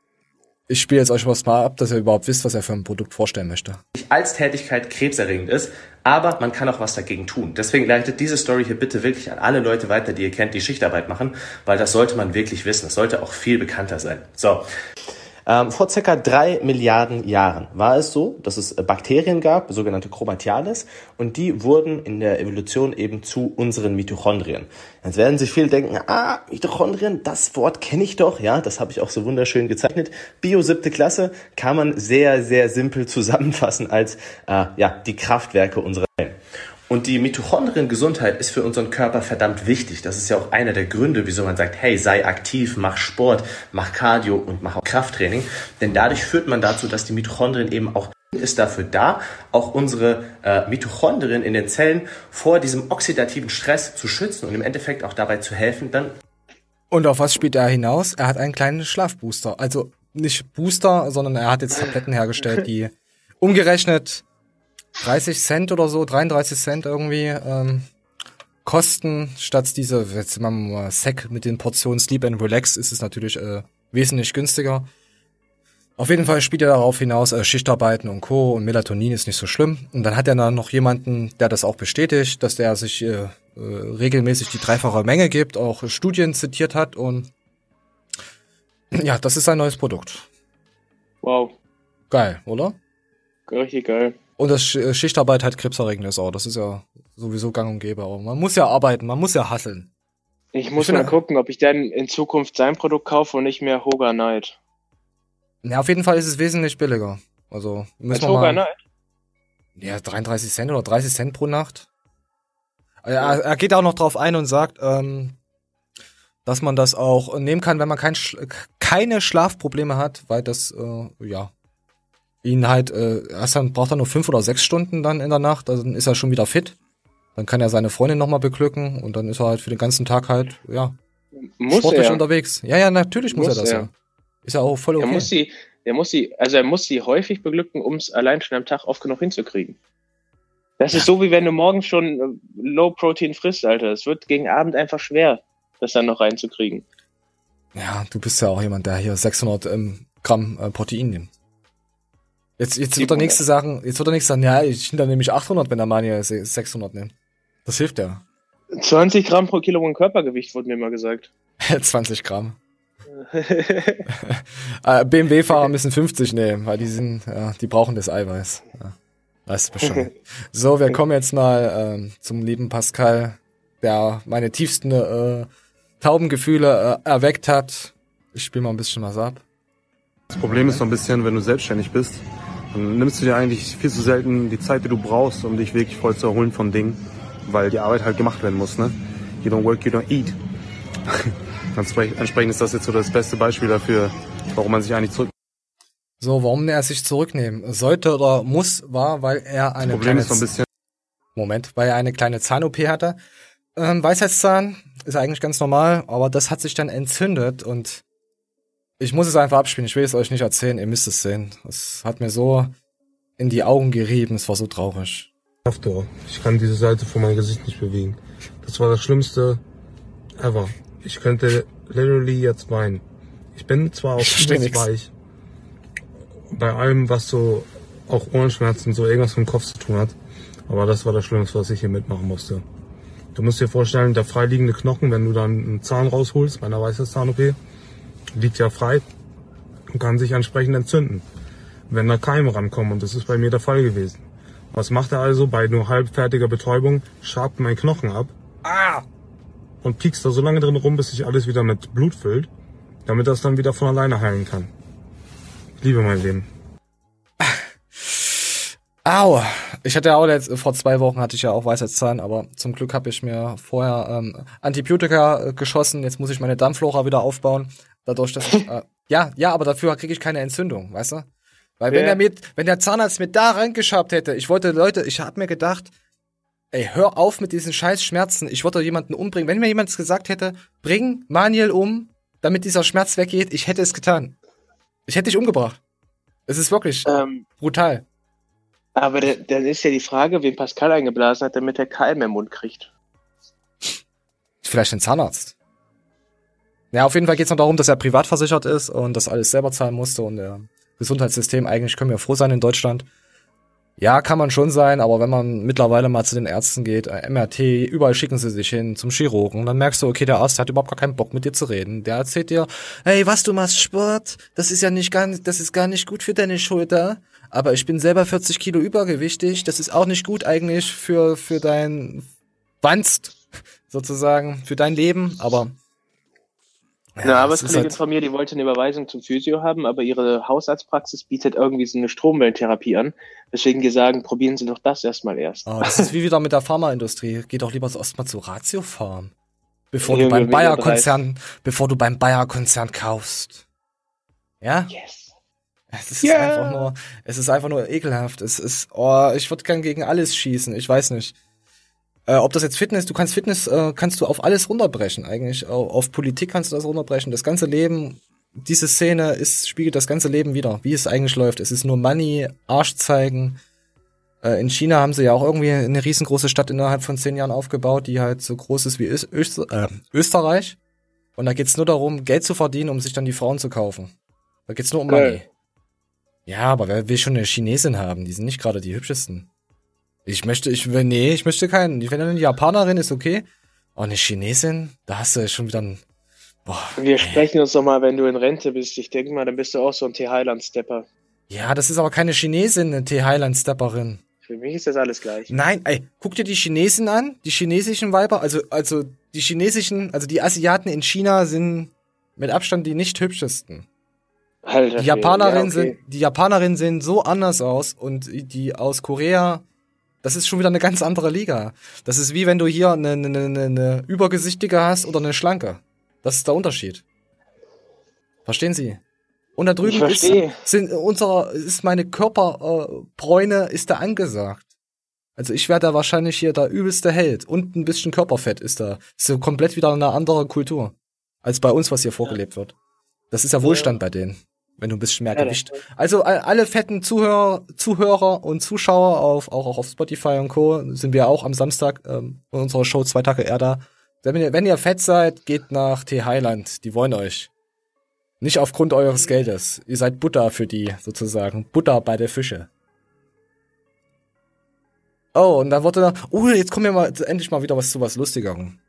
Ich spiele jetzt euch was mal ab, dass ihr überhaupt wisst, was er für ein Produkt vorstellen möchte. als Tätigkeit krebserregend ist, aber man kann auch was dagegen tun. Deswegen leitet diese Story hier bitte wirklich an alle Leute weiter, die ihr kennt, die Schichtarbeit machen, weil das sollte man wirklich wissen. Das sollte auch viel bekannter sein. So. Ähm, vor circa drei Milliarden Jahren war es so, dass es äh, Bakterien gab, sogenannte Chromatiales, und die wurden in der Evolution eben zu unseren Mitochondrien. Jetzt werden sich viele denken, ah, Mitochondrien, das Wort kenne ich doch, ja, das habe ich auch so wunderschön gezeichnet. Bio siebte Klasse kann man sehr, sehr simpel zusammenfassen als äh, ja, die Kraftwerke unserer Zellen. Und die Mitochondriengesundheit ist für unseren Körper verdammt wichtig. Das ist ja auch einer der Gründe, wieso man sagt, hey, sei aktiv, mach Sport, mach Cardio und mach auch Krafttraining. Denn dadurch führt man dazu, dass die Mitochondrien eben auch ist dafür da, auch unsere äh, Mitochondrien in den Zellen vor diesem oxidativen Stress zu schützen und im Endeffekt auch dabei zu helfen, dann Und auf was spielt er hinaus? Er hat einen kleinen Schlafbooster. Also nicht Booster, sondern er hat jetzt Tabletten hergestellt, die umgerechnet 30 Cent oder so, 33 Cent irgendwie ähm, kosten. Statt diese, jetzt machen wir mal Sec mit den Portionen Sleep and Relax, ist es natürlich äh, wesentlich günstiger. Auf jeden Fall spielt er darauf hinaus, äh, Schichtarbeiten und Co. und Melatonin ist nicht so schlimm. Und dann hat er dann noch jemanden, der das auch bestätigt, dass der sich äh, äh, regelmäßig die dreifache Menge gibt, auch Studien zitiert hat und ja, das ist sein neues Produkt. Wow, Geil, oder? richtig geil. Und das äh, Schichtarbeit hat krebserregend ist auch. Das ist ja sowieso gang und gäbe. Aber man muss ja arbeiten, man muss ja hasseln. Ich muss Ich mal gucken, ob ich dann in Zukunft sein Produkt kaufe und nicht mehr Hoga Night. Ja, auf jeden Fall ist es wesentlich billiger. Also müssen Als wir Hoga mal. Night? Ja, 33 Cent oder 30 Cent pro Nacht. Er, er geht auch noch drauf ein und sagt, ähm, dass man das auch nehmen kann, wenn man kein, keine Schlafprobleme hat, weil das, äh, ja, ihn halt, äh, erst dann braucht er nur fünf oder sechs Stunden dann in der Nacht, also dann ist er schon wieder fit. Dann kann er seine Freundin nochmal beglücken und dann ist er halt für den ganzen Tag halt, ja, Muss sportlich er. unterwegs. Ja, ja, natürlich muss, Muss er das er. ja. Ist ja auch voll okay. Er muss sie, er muss sie, also er muss sie häufig beglücken, um es allein schon am Tag oft genug hinzukriegen. Das ist so, wie wenn du morgens schon äh, Low Protein frisst, Alter. Es wird gegen Abend einfach schwer, das dann noch reinzukriegen. Ja, du bist ja auch jemand, der hier 600 ähm, Gramm äh, Protein nimmt. Jetzt, jetzt wird der 700. nächste sagen, jetzt wird der nächste sagen, ja, ich nehme dann nämlich 800, wenn der se- 600 nimmt. Das hilft ja. 20 Gramm pro Kilogramm Körpergewicht wurde mir mal gesagt. 20 Gramm. Äh, BMW-Fahrer müssen 50 nehmen, weil die sind, ja, die brauchen das Eiweiß. Ja, weißt du Bescheid. so, wir kommen jetzt mal ähm, zum lieben Pascal, der meine tiefsten äh, Taubengefühle äh, erweckt hat. Ich spiele mal ein bisschen was ab. Das Problem ist so ein bisschen, wenn du selbstständig bist, dann nimmst du dir eigentlich viel zu selten die Zeit, die du brauchst, um dich wirklich voll zu erholen von Dingen, weil die Arbeit halt gemacht werden muss, ne? You don't work, you don't eat. Entsprech- Entsprechend ist das jetzt so das beste Beispiel dafür, warum man sich eigentlich zurück... So, warum er sich zurücknehmen sollte oder muss, war, weil er eine Problem kleine ist so ein bisschen- Moment, weil er eine kleine Zahn-OP hatte. Ähm, Weisheitszahn ist eigentlich ganz normal, aber das hat sich dann entzündet und ich muss es einfach abspielen. Ich will es euch nicht erzählen, ihr müsst es sehen. Es hat mir so in die Augen gerieben, es war so traurig. Ich kann diese Seite von meinem Gesicht nicht bewegen. Das war das Schlimmste ever. Ich könnte literally jetzt weinen. Ich bin zwar auch übelst weich. Bei allem, was so auch Ohrenschmerzen, so irgendwas mit dem Kopf zu tun hat. Aber das war das Schlimmste, was ich hier mitmachen musste. Du musst dir vorstellen, der freiliegende Knochen, wenn du dann einen Zahn rausholst bei einer Weisheitszahn-OP, liegt ja frei und kann sich entsprechend entzünden, wenn da Keime rankommen. Und das ist bei mir der Fall gewesen. Was macht er also bei nur halbfertiger Betäubung? Schabt mein Knochen ab. Ah! und piekst da so lange drin rum, bis sich alles wieder mit Blut füllt, damit das dann wieder von alleine heilen kann. Ich liebe mein Leben. Au! Ich hatte ja auch jetzt, vor zwei Wochen hatte ich ja auch Weisheitszahn, aber zum Glück habe ich mir vorher ähm, Antibiotika äh, geschossen. Jetzt muss ich meine Darmflora wieder aufbauen. Dadurch, dass ich, äh, ja, ja, aber dafür kriege ich keine Entzündung, weißt du? Weil wenn Ja. der mit, wenn der Zahnarzt mit da reingeschabt hätte, ich wollte Leute, ich hab mir gedacht, ey, hör auf mit diesen scheiß Schmerzen. Ich wollte jemanden umbringen. Wenn mir jemand gesagt hätte, bring Maniel um, damit dieser Schmerz weggeht, ich hätte es getan. Ich hätte dich umgebracht. Es ist wirklich Ähm, brutal. aber da- dann ist ja die Frage, wen Pascal eingeblasen hat, damit er Keim im Mund kriegt. Vielleicht ein Zahnarzt. Ja, auf jeden Fall geht's noch darum, dass er privat versichert ist und das alles selber zahlen musste und der Gesundheitssystem, eigentlich können wir froh sein in Deutschland. Ja, kann man schon sein, aber wenn man mittlerweile mal zu den Ärzten geht, äh, MRT, überall schicken sie sich hin zum Chirurgen, dann merkst du, okay, der Arzt hat überhaupt gar keinen Bock mit dir zu reden. Der erzählt dir, hey, was du machst Sport, das ist ja nicht gar das ist gar nicht gut für deine Schulter, aber ich bin selber 40 Kilo übergewichtig, das ist auch nicht gut eigentlich für, für dein Wanst, sozusagen, für dein Leben, aber es eine ist Arbeitskollegin halt- von mir, die wollte eine Überweisung zum Physio haben, aber ihre Hausarztpraxis bietet irgendwie so eine Stromwellentherapie an. Deswegen die sagen, probieren Sie doch das erstmal erst. Oh, das ist wie wieder mit der Pharmaindustrie. Geh doch lieber erstmal zu Ratio Farm. Bevor du beim mega Bayer-Konzern, bevor du beim Bayer-Konzern kaufst. Ja? Yes. Es ist Ja. einfach nur, es ist einfach nur ekelhaft. Es ist, oh, ich würde gern gegen alles schießen. Ich weiß nicht. Äh, ob das jetzt Fitness, du kannst Fitness, äh, kannst du auf alles runterbrechen eigentlich. Au- Auf Politik kannst du das runterbrechen. Das ganze Leben, diese Szene ist, spiegelt das ganze Leben wieder, wie es eigentlich läuft. Es ist nur Money, Arsch zeigen. Äh, in China haben sie ja auch irgendwie eine riesengroße Stadt innerhalb von zehn Jahren aufgebaut, die halt so groß ist wie Ös Öster äh, Österreich. Und da geht's nur darum, Geld zu verdienen, um sich dann die Frauen zu kaufen. Da geht's nur um Geil. Money. Ja, aber wer will schon eine Chinesin haben? Die sind nicht gerade die hübschesten. Ich möchte, ich will, nee, ich möchte keinen. Wenn eine Japanerin ist, okay. Aber eine Chinesin, da hast du schon wieder ein, boah. Wir sprechen uns doch mal, wenn du in Rente bist. Ich denke mal, dann bist du auch so ein T-Highland-Stepper. Ja, das ist aber keine Chinesin, eine T-Highland-Stepperin. Für mich ist das alles gleich. Nein, ey, guck dir die Chinesen an, die chinesischen Weiber, also, also, die chinesischen, also die Asiaten in China sind mit Abstand die nicht hübschesten. Alter, Die Japanerinnen ja, okay. sind, die Japanerinnen sehen so anders aus und die aus Korea, das ist schon wieder eine ganz andere Liga. Das ist wie wenn du hier eine, eine, eine, eine übergesichtige hast oder eine schlanke. Das ist der Unterschied. Verstehen Sie? Und da drüben ist, sind unserer, ist meine Körperbräune, äh, ist da angesagt. Also ich werde da wahrscheinlich hier der übelste Held. Und ein bisschen Körperfett ist da. Ist so komplett wieder eine andere Kultur. Als bei uns, was hier vorgelebt wird. Das ist ja Wohlstand bei denen. Wenn du ein bisschen mehr Ja, Gewicht. Also alle fetten Zuhörer, Zuhörer und Zuschauer auf, auch, auch auf Spotify und Co. sind wir auch am Samstag ähm, in unserer Show zwei Tage eher da. Wenn ihr, wenn ihr fett seid, geht nach T Highland. Die wollen euch. Nicht aufgrund eures Geldes. Ihr seid Butter für die, sozusagen. Butter bei der Fische. Oh, und da wurde da, oh, jetzt kommen wir mal endlich mal wieder was zu was Lustigerem.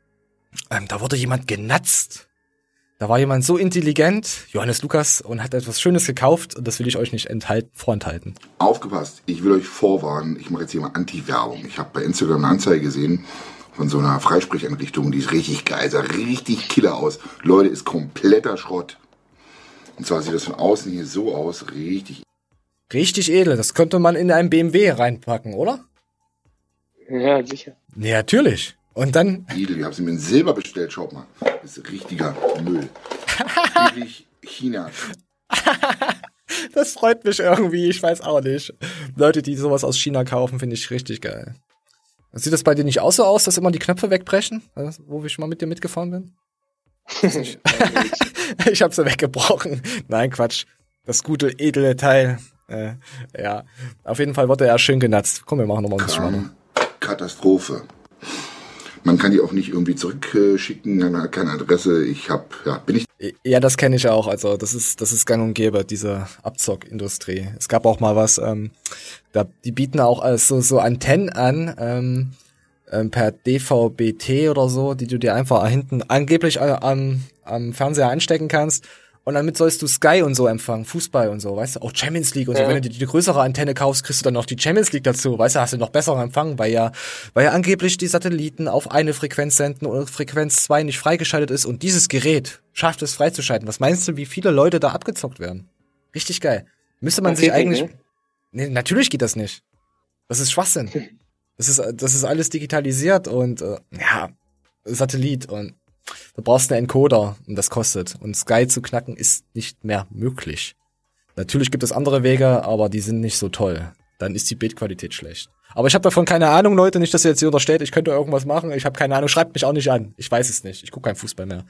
Ähm, da wurde jemand genatzt. Da war jemand so intelligent, Johannes Lukas, und hat etwas Schönes gekauft und das will ich euch nicht enthalten, vorenthalten. Aufgepasst, ich will euch vorwarnen, ich mache jetzt hier mal Anti-Werbung. Ich habe bei Instagram eine Anzeige gesehen von so einer Freisprecheinrichtung, die ist richtig geil, sah richtig killer aus. Leute, ist kompletter Schrott. Und zwar sieht das von außen hier so aus, richtig. Richtig edel, das könnte man in einen BMW reinpacken, oder? Ja, sicher. Nee, natürlich. Und dann, Edel, wir haben sie mir in Silber bestellt, schaut mal. Das ist richtiger Müll. Billig China. das freut mich irgendwie, ich weiß auch nicht. Leute, die sowas aus China kaufen, finde ich richtig geil. Sieht das bei dir nicht auch so aus, dass immer die Knöpfe wegbrechen, also, wo ich mal mit dir mitgefahren bin? Nicht. ich habe sie weggebrochen. Nein, Quatsch. Das gute, edle Teil. Äh, ja, auf jeden Fall wurde er schön genatzt. Komm, wir machen nochmal ein bisschen weiter. Katastrophe. Man kann die auch nicht irgendwie zurückschicken, keine Adresse. Ich hab, ja, bin ich Ja, das kenne ich auch. Also das ist das ist gang und gäbe, diese Abzockindustrie. Es gab auch mal was, ähm, da die bieten auch äh, so so Antennen an ähm, ähm, per DVB-T oder so, die du dir einfach hinten angeblich äh, am am Fernseher anstecken kannst. Und damit sollst du Sky und so empfangen, Fußball und so, weißt du, auch Champions League und so. Ja. Wenn du dir die größere Antenne kaufst, kriegst du dann noch die Champions League dazu, weißt du, hast du noch besseren Empfang, weil ja, weil ja angeblich die Satelliten auf eine Frequenz senden und Frequenz 2 nicht freigeschaltet ist und dieses Gerät schafft es freizuschalten. Was meinst du, wie viele Leute da abgezockt werden? Richtig geil. Müsste man Das sich nicht, eigentlich, nee, natürlich geht das nicht. Das ist Schwachsinn. Das ist, das ist alles digitalisiert und, äh, ja, Satellit und du brauchst einen Encoder und das kostet. Und Sky zu knacken ist nicht mehr möglich. Natürlich gibt es andere Wege, aber die sind nicht so toll. Dann ist die Bildqualität schlecht. Aber ich habe davon keine Ahnung, Leute. Nicht, dass ihr jetzt hier unterstellt, ich könnte irgendwas machen. Ich habe keine Ahnung. Schreibt mich auch nicht an. Ich weiß es nicht. Ich gucke keinen Fußball mehr.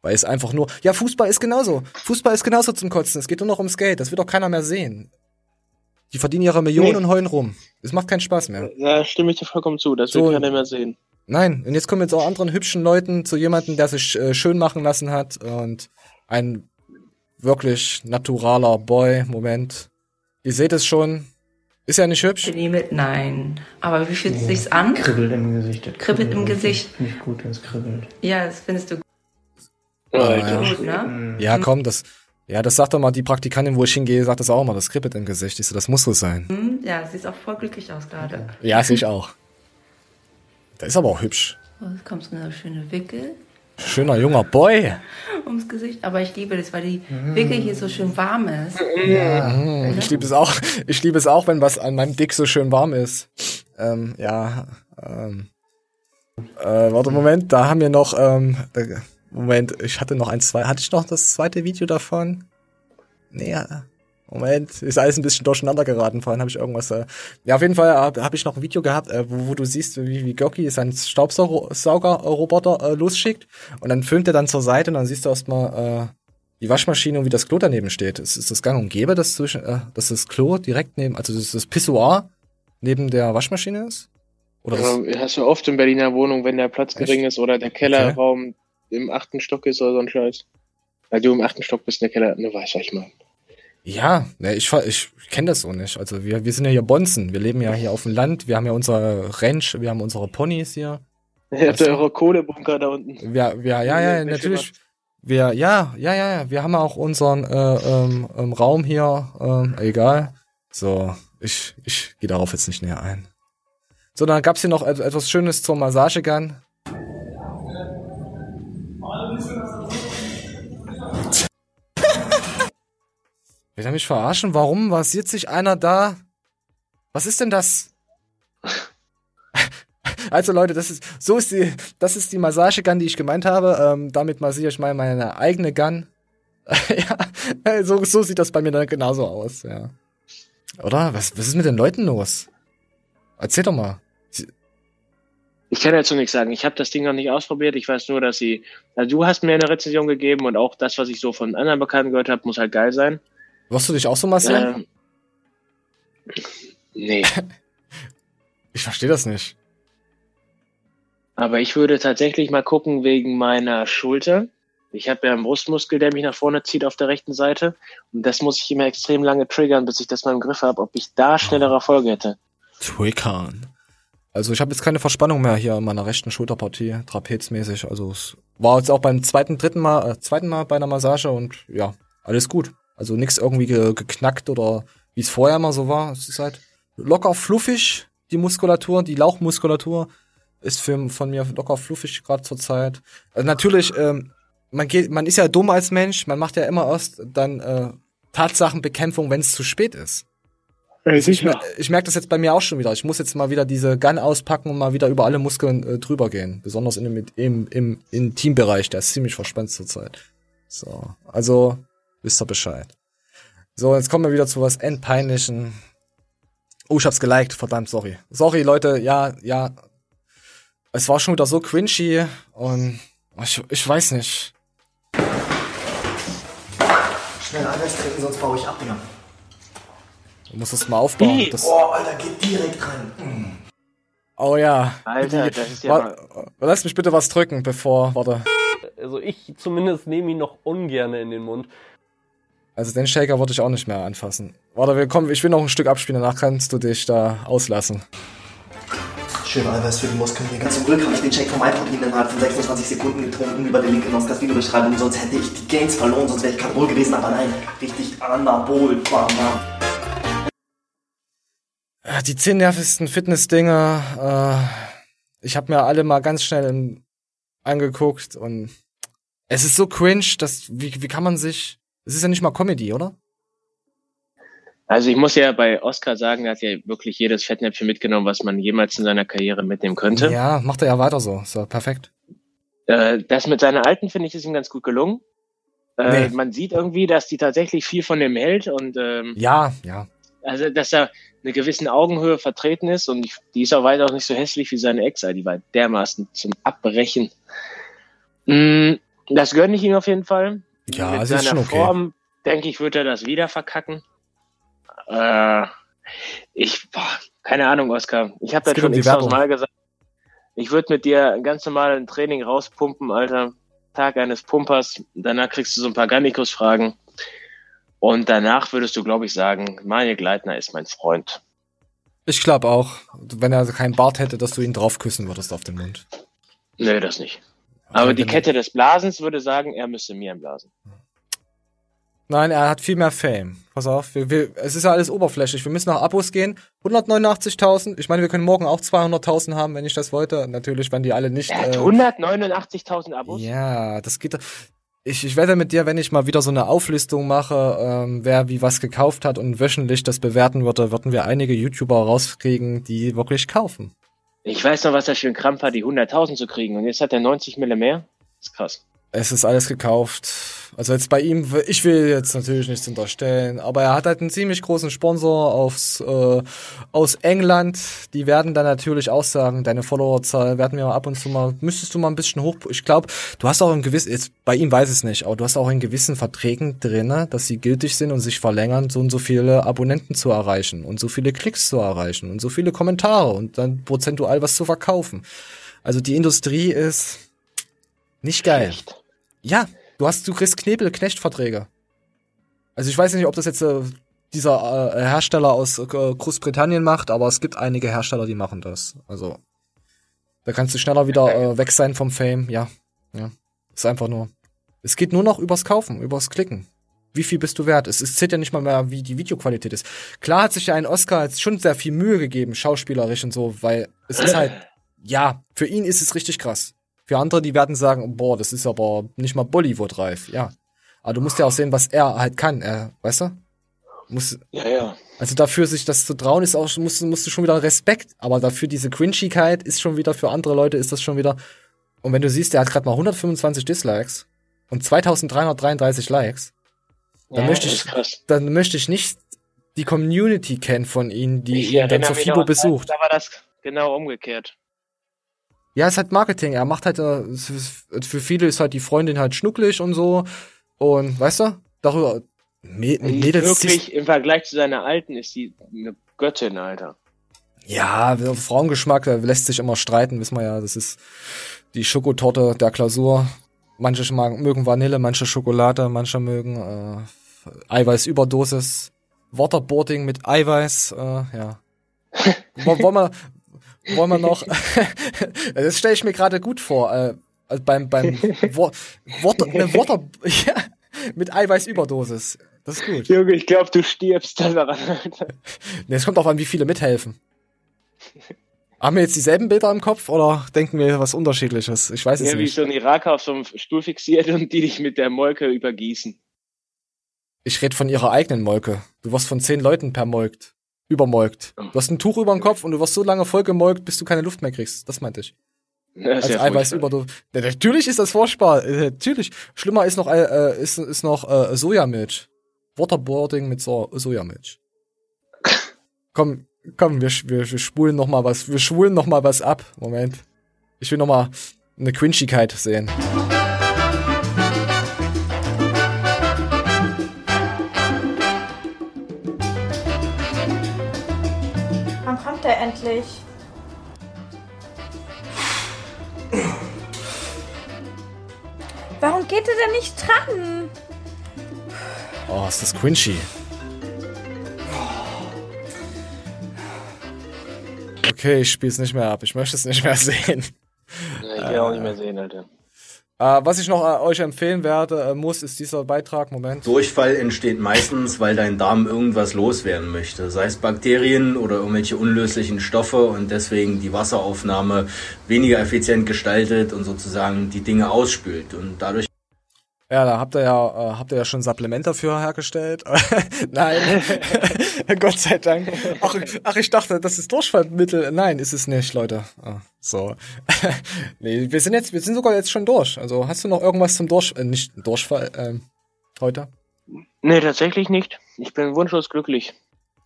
Weil es einfach nur. Ja, Fußball ist genauso. Fußball ist genauso zum Kotzen. Es geht nur noch ums Geld. Das wird auch keiner mehr sehen. Die verdienen ihre Millionen Nee. und heulen rum. Es macht keinen Spaß mehr. Da stimme ich dir vollkommen zu, das So- will keiner mehr sehen. Nein, und jetzt kommen jetzt auch anderen hübschen Leuten zu jemandem, der sich äh, schön machen lassen hat und ein wirklich naturaler Boy. Moment. Ihr seht es schon. Ist er nicht hübsch? Mit nein. Aber wie fühlt es sich an? Kribbelt im Gesicht. das Kribbelt im Gesicht. Ich gut, wenn es kribbelt. Ja, das findest du Alter. gut, ne? Ja, komm, das. Ja, das sagt doch mal die Praktikantin, wo ich hingehe, sagt das auch immer, das kribbelt im Gesicht. Ich so, das muss so sein. Hm, Ja, siehst auch voll glücklich aus gerade. Ja, sehe ich auch. Der ist aber auch hübsch. Oh, es kommt so eine schöne Wickel Schöner junger Boy. ums Gesicht. Aber ich liebe das, weil die Wickel hier so schön warm ist. Mhm, Ich liebe es auch. Ich liebe es auch, wenn was an meinem Dick so schön warm ist. Ähm, ja. Ähm, äh, warte, Moment, da haben wir noch. Ähm, Moment, ich hatte noch ein, zwei. Hatte ich noch das zweite Video davon? Nee, ja. Moment, ist alles ein bisschen durcheinander geraten. Vorhin habe ich irgendwas. Äh, ja, auf jeden Fall habe hab ich noch ein Video gehabt, äh, wo, wo du siehst, wie, wie Goki seinen Staubsaugerroboter äh, losschickt. Und dann filmt er dann zur Seite und dann siehst du erstmal äh, die Waschmaschine und wie das Klo daneben steht. Ist, ist das gang und gäbe, dass, zwischen, äh, dass das Klo direkt neben, also das, das Pissoir neben der Waschmaschine ist? Oder Ja, hast du oft in Berliner Wohnung, wenn der Platz Echt? gering ist oder der Kellerraum im achten Stock ist oder so ein Scheiß. Weil du im achten Stock bist in der Keller, ne, weißt du, was ich meine. Ja, ne, ich, ich kenne das so nicht. Also wir, wir sind ja hier Bonzen. Wir leben ja hier auf dem Land. Wir haben ja unsere Ranch, wir haben unsere Ponys hier. Ihr habt ja eure Kohlebunker da unten. Wir, wir, ja, ja, Welche natürlich. Wir, ja, ja, ja, ja. Wir haben ja auch unseren äh, ähm, ähm, Raum hier. Ähm, egal. So, ich, ich gehe darauf jetzt nicht näher ein. So, dann gab's hier noch et etwas Schönes zur Massagegun. Will er mich verarschen? Warum rasiert sich einer da? Was ist denn das? Also Leute, das ist so ist die das ist die Massagegun, die ich gemeint habe. Ähm, damit massiere ich mal meine eigene Gun. ja, so, so sieht das bei mir dann genauso aus, ja. Oder? Was, was ist mit den Leuten los? Erzähl doch mal. Ich kann dazu nichts sagen. Ich habe das Ding noch nicht ausprobiert. Ich weiß nur, dass sie. Also du hast mir eine Rezension gegeben und auch das, was ich so von anderen Bekannten gehört habe, muss halt geil sein. Wirst du dich auch so massieren? Ähm, nee. Ich verstehe das nicht. Aber ich würde tatsächlich mal gucken wegen meiner Schulter. Ich habe ja einen Brustmuskel, der mich nach vorne zieht auf der rechten Seite. Und das muss ich immer extrem lange triggern, bis ich das mal im Griff habe, ob ich da schnellere Erfolge hätte. Trickern. Also ich habe jetzt keine Verspannung mehr hier in meiner rechten Schulterpartie, trapezmäßig. Also es war jetzt auch beim zweiten, dritten Mal, äh, zweiten Mal bei einer Massage und ja, alles gut. Also nichts irgendwie ge geknackt oder wie es vorher immer so war. Es ist halt locker fluffig, die Muskulatur, die Lauchmuskulatur ist für, von mir locker fluffig gerade zur Zeit. Also natürlich, ähm, man geht, man ist ja dumm als Mensch, man macht ja immer erst dann äh, Tatsachenbekämpfung, wenn es zu spät ist. Ich, mer- ich merke das jetzt bei mir auch schon wieder. Ich muss jetzt mal wieder diese Gun auspacken und mal wieder über alle Muskeln äh, drüber gehen. Besonders in dem, im, im Intimbereich, der ist ziemlich verspannt zurzeit. So, also wisst ihr Bescheid. So, jetzt kommen wir wieder zu was Endpeinlichen. Oh, ich hab's geliked, verdammt, sorry. Sorry, Leute, ja, ja. Es war schon wieder so cringy und ich, ich weiß nicht. Schnell alles trinken, sonst baue ich ab, Digga. Du musst das mal aufbauen. Das, oh, Alter, geht direkt rein. Mm. oh ja. Alter, Die- das ist ja Wa- Lass mich bitte was drücken, bevor, warte. Also ich zumindest nehme ihn noch ungern in den Mund. Also den Shaker würde ich auch nicht mehr anfassen. Warte, wir kommen, ich will noch ein Stück abspielen, danach kannst du dich da auslassen. Schön Eiweiß für die Muskeln, Digga. Zum Glück habe ich den Check vom iProtein innerhalb von 26 Sekunden getrunken über den Link in Oscars Videobeschreibung. Sonst hätte ich die Gains verloren, sonst wäre ich Kanol gewesen. Aber nein, richtig Anabol, bam, bam. Äh, Die zehn nervigsten Fitness-Dinger, äh, ich habe mir alle mal ganz schnell angeguckt und es ist so cringe, dass, wie, wie kann man sich, es ist ja nicht mal Comedy, oder? Also ich muss ja bei Oscar sagen, er hat ja wirklich jedes Fettnäpfchen mitgenommen, was man jemals in seiner Karriere mitnehmen könnte. Ja, macht er ja weiter so, so perfekt. Äh, das mit seiner alten finde ich ist ihm ganz gut gelungen. Äh, Nee. Man sieht irgendwie, dass die tatsächlich viel von dem hält und ähm, Ja, ja. also dass er eine gewissen Augenhöhe vertreten ist und ich, die ist auch weiter nicht so hässlich wie seine Ex, die war dermaßen zum Abbrechen. Mm, das gönne ich ihm auf jeden Fall. Ja, Mit es ist seiner schon okay. Form, denke ich, wird er das wieder verkacken. Äh, ich, boah, keine Ahnung, Oskar. Ich habe das schon um die x-tausend Werbung. Mal gesagt. Ich würde mit dir ganz normal ein Training rauspumpen, Alter. Tag eines Pumpers. Danach kriegst du so ein paar Gannikus-Fragen. Und danach würdest du, glaube ich, sagen, Manuel Gleitner ist mein Freund. Ich glaube auch, wenn er keinen Bart hätte, dass du ihn drauf küssen würdest auf den Mund. Nö, das nicht. Aber die Kette des Blasens würde sagen, er müsste mir blasen. Nein, er hat viel mehr Fame. Pass auf, wir, wir, es ist ja alles oberflächlich. Wir müssen nach Abos gehen. 189.000. Ich meine, wir können morgen auch 200.000 haben, wenn ich das wollte. Natürlich, wenn die alle nicht. Er hat äh, 189.000 Abos. Ja, das geht. Ich, ich wette mit dir, wenn ich mal wieder so eine Auflistung mache, ähm, wer wie was gekauft hat und wöchentlich das bewerten würde, würden wir einige YouTuber rauskriegen, die wirklich kaufen. Ich weiß noch, was er für einen Krampf hat, die 100.000 zu kriegen. Und jetzt hat er 90 Mille mehr. Das ist krass. Es ist alles gekauft. Also jetzt bei ihm, ich will jetzt natürlich nichts unterstellen, aber er hat halt einen ziemlich großen Sponsor aufs, äh, aus England. Die werden dann natürlich auch sagen, deine Followerzahl werden wir ab und zu mal, müsstest du mal ein bisschen hoch. Ich glaube, du hast auch ein gewissen, jetzt bei ihm weiß ich es nicht, aber du hast auch in gewissen Verträgen drinne, dass sie gültig sind und sich verlängern, so und so viele Abonnenten zu erreichen und so viele Klicks zu erreichen und so viele Kommentare und dann prozentual was zu verkaufen. Also die Industrie ist nicht geil. Ja, du hast, du kriegst Knebel-Knecht-Verträge. Also ich weiß nicht, ob das jetzt äh, dieser äh, Hersteller aus äh, Großbritannien macht, aber es gibt einige Hersteller, die machen das. Also da kannst du schneller wieder äh, weg sein vom Fame. Ja, ja. Ist einfach nur. Es geht nur noch übers Kaufen, übers Klicken. Wie viel bist du wert? Es, es zählt ja nicht mal mehr, wie die Videoqualität ist. Klar hat sich ja ein Oscar jetzt schon sehr viel Mühe gegeben, schauspielerisch und so, weil es ist halt, ja, für ihn ist es richtig krass. Für andere, die werden sagen, boah, das ist aber nicht mal Bollywood-reif, ja. Aber du musst ja auch sehen, was er halt kann, er, weißt du? Muss, Ja, ja. also dafür sich das zu trauen, ist auch, musst, du- musst du schon wieder Respekt. Aber dafür diese Cringigkeit ist schon wieder, für andere Leute ist das schon wieder. Und wenn du siehst, der hat gerade mal 125 Dislikes und 2333 Likes, dann Ja, möchte ich, dann möchte ich nicht die Community kennen von ihnen, die Ich ihn dann zur mich FIBO besucht. Da war das genau umgekehrt. Ja, ist halt Marketing. Er macht halt, äh, für viele ist halt die Freundin halt schnucklig und so. Und weißt du, darüber, Mädels. wirklich, im Vergleich zu seiner alten, ist die eine Göttin, Alter. Ja, Frauengeschmack äh, lässt sich immer streiten, wissen wir ja. Das ist die Schokotorte der Klausur. Manche mögen Vanille, manche Schokolade, manche mögen äh, Eiweißüberdosis. Waterboarding mit Eiweiß, äh, ja. Wo- wollen wir, wollen wir noch, das stelle ich mir gerade gut vor, äh, also beim, beim Wa- Water, ne, Water, ja, mit Eiweißüberdosis. Das ist gut. Junge, ich glaube, du stirbst daran, Alter. Ne, es kommt auch an, wie viele mithelfen. Haben wir jetzt dieselben Bilder im Kopf oder denken wir was Unterschiedliches? Ich weiß es Ja, wie nicht. so ein Iraker auf so einem Stuhl fixiert und die dich mit der Molke übergießen. Ich rede von ihrer eigenen Molke. Du wirst von zehn Leuten permolkt. Übermolkt. Du hast ein Tuch über dem Kopf und du wirst so lange voll gemolkt, bis du keine Luft mehr kriegst. Das meinte ich. Ja Eiweiß furchtbar. über ja, Natürlich ist das furchtbar. Äh, natürlich. Schlimmer ist noch äh, ist, ist noch äh, Sojamilch. Waterboarding mit so Sojamilch. komm, komm, wir, wir, wir spulen noch mal was. Wir schwulen noch mal was ab. Moment. Ich will noch mal eine Quinchigkeit sehen. Er endlich? Warum geht er denn nicht dran? Oh, ist das cringy. Okay, ich spiel's nicht mehr ab. Ich möchte es nicht mehr sehen. Ja, ich will auch nicht mehr sehen, Alter. Äh, was ich noch äh, euch empfehlen werde, äh, muss, ist dieser Beitrag. Moment. Durchfall entsteht meistens, weil dein Darm irgendwas loswerden möchte. Sei es Bakterien oder irgendwelche unlöslichen Stoffe und deswegen die Wasseraufnahme weniger effizient gestaltet und sozusagen die Dinge ausspült. Und dadurch Ja, da habt ihr ja, äh, habt ihr ja schon Supplement dafür hergestellt. Nein, Gott sei Dank. Ach, ach, ich dachte, das ist Durchfallmittel. Nein, ist es nicht, Leute. Ah, so. nee, wir sind jetzt, wir sind sogar jetzt schon durch. Also hast du noch irgendwas zum Durch, äh, nicht Durchfall ähm, heute? Nee, tatsächlich nicht. Ich bin wunschlos glücklich.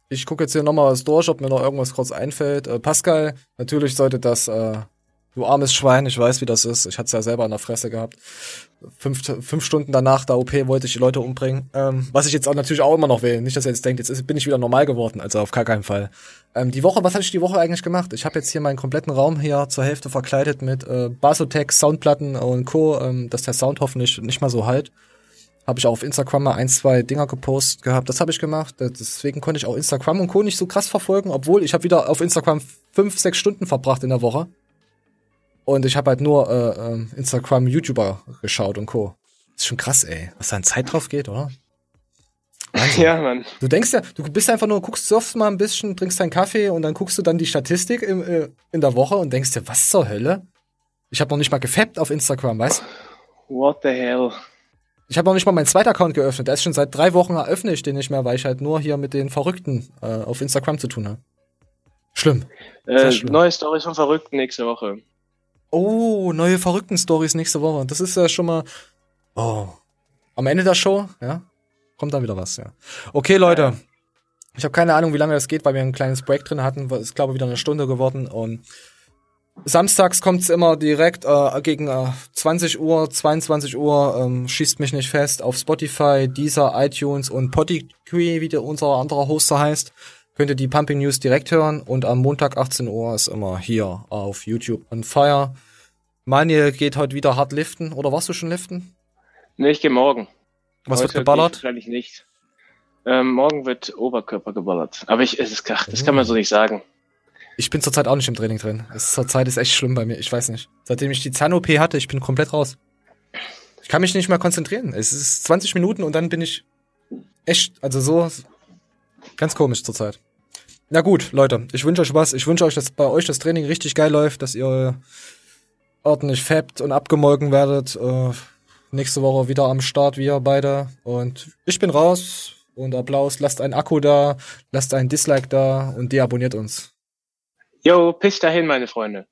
Ich gucke jetzt hier nochmal was durch, ob mir noch irgendwas kurz einfällt. Äh, Pascal, natürlich sollte das, äh, du armes Schwein, ich weiß, wie das ist. Ich hatte es ja selber in der Fresse gehabt. Fünf, fünf Stunden danach der OP wollte ich die Leute umbringen. Ähm, was ich jetzt auch natürlich auch immer noch will. Nicht, dass ihr jetzt denkt, jetzt ist, bin ich wieder normal geworden. Also auf gar keinen Fall. Ähm, die Woche, was habe ich die Woche eigentlich gemacht? Ich habe jetzt hier meinen kompletten Raum hier zur Hälfte verkleidet mit äh, Basotec, Soundplatten und Co., ähm, dass der Sound hoffentlich nicht mal so halt. Habe ich auch auf Instagram mal ein, zwei Dinger gepostet gehabt. Das habe ich gemacht. Deswegen konnte ich auch Instagram und Co. nicht so krass verfolgen, obwohl ich habe wieder auf Instagram fünf, sechs Stunden verbracht in der Woche. Und ich habe halt nur äh, ähm, Instagram YouTuber geschaut und Co. Ist schon krass, ey. Was da an Zeit drauf geht, oder? Wahnsinn. Ja, Mann. Du denkst ja, du bist einfach nur, guckst surfst mal ein bisschen, trinkst deinen Kaffee und dann guckst du dann die Statistik im, äh, in der Woche und denkst dir, was zur Hölle? Ich habe noch nicht mal gefappt auf Instagram, weißt What the hell? Ich habe noch nicht mal meinen zweiten Account geöffnet. Der ist schon seit drei Wochen eröffne ich den nicht mehr, weil ich halt nur hier mit den Verrückten äh, auf Instagram zu tun habe. Schlimm. Äh, schlimm. neue Stories von Verrückten nächste Woche. Oh, neue verrückten Stories nächste Woche. Das ist ja schon mal. Oh. Am Ende der Show, ja, kommt dann wieder was, ja. Okay, Leute. Ich habe keine Ahnung, wie lange das geht, weil wir ein kleines Break drin hatten. Ist, glaube ich, wieder eine Stunde geworden. Und samstags kommt's immer direkt äh, gegen äh, 20 Uhr, 22 Uhr, ähm, schießt mich nicht fest, auf Spotify, Deezer, iTunes und Podiqui, wie der unser anderer Hoster heißt. Könnt ihr die Pumping News direkt hören. Und am Montag 18 Uhr ist immer hier auf YouTube on Fire. Manuel geht heute wieder hart liften. Oder warst du schon liften? Nee, ich gehe morgen. Was wird Heute geballert? gehe ich Wahrscheinlich nicht. Ähm, morgen wird Oberkörper geballert. Aber ich, es ist, ach, das kann man so nicht sagen. Ich bin zurzeit auch nicht im Training drin. Es zurzeit ist echt schlimm bei mir. Ich weiß nicht. Seitdem ich die Zahn-OP hatte, ich bin komplett raus. Ich kann mich nicht mehr konzentrieren. Es ist 20 Minuten und dann bin ich echt, also so ganz komisch zurzeit. Na gut, Leute, ich wünsche euch was. Ich wünsche euch, dass bei euch das Training richtig geil läuft, dass ihr ordentlich fappt und abgemolken werdet. Äh, nächste Woche wieder am Start, wir beide. Und ich bin raus. Und Applaus. Lasst ein Akku da, lasst ein Dislike da und deabonniert uns. Jo, bis dahin, meine Freunde.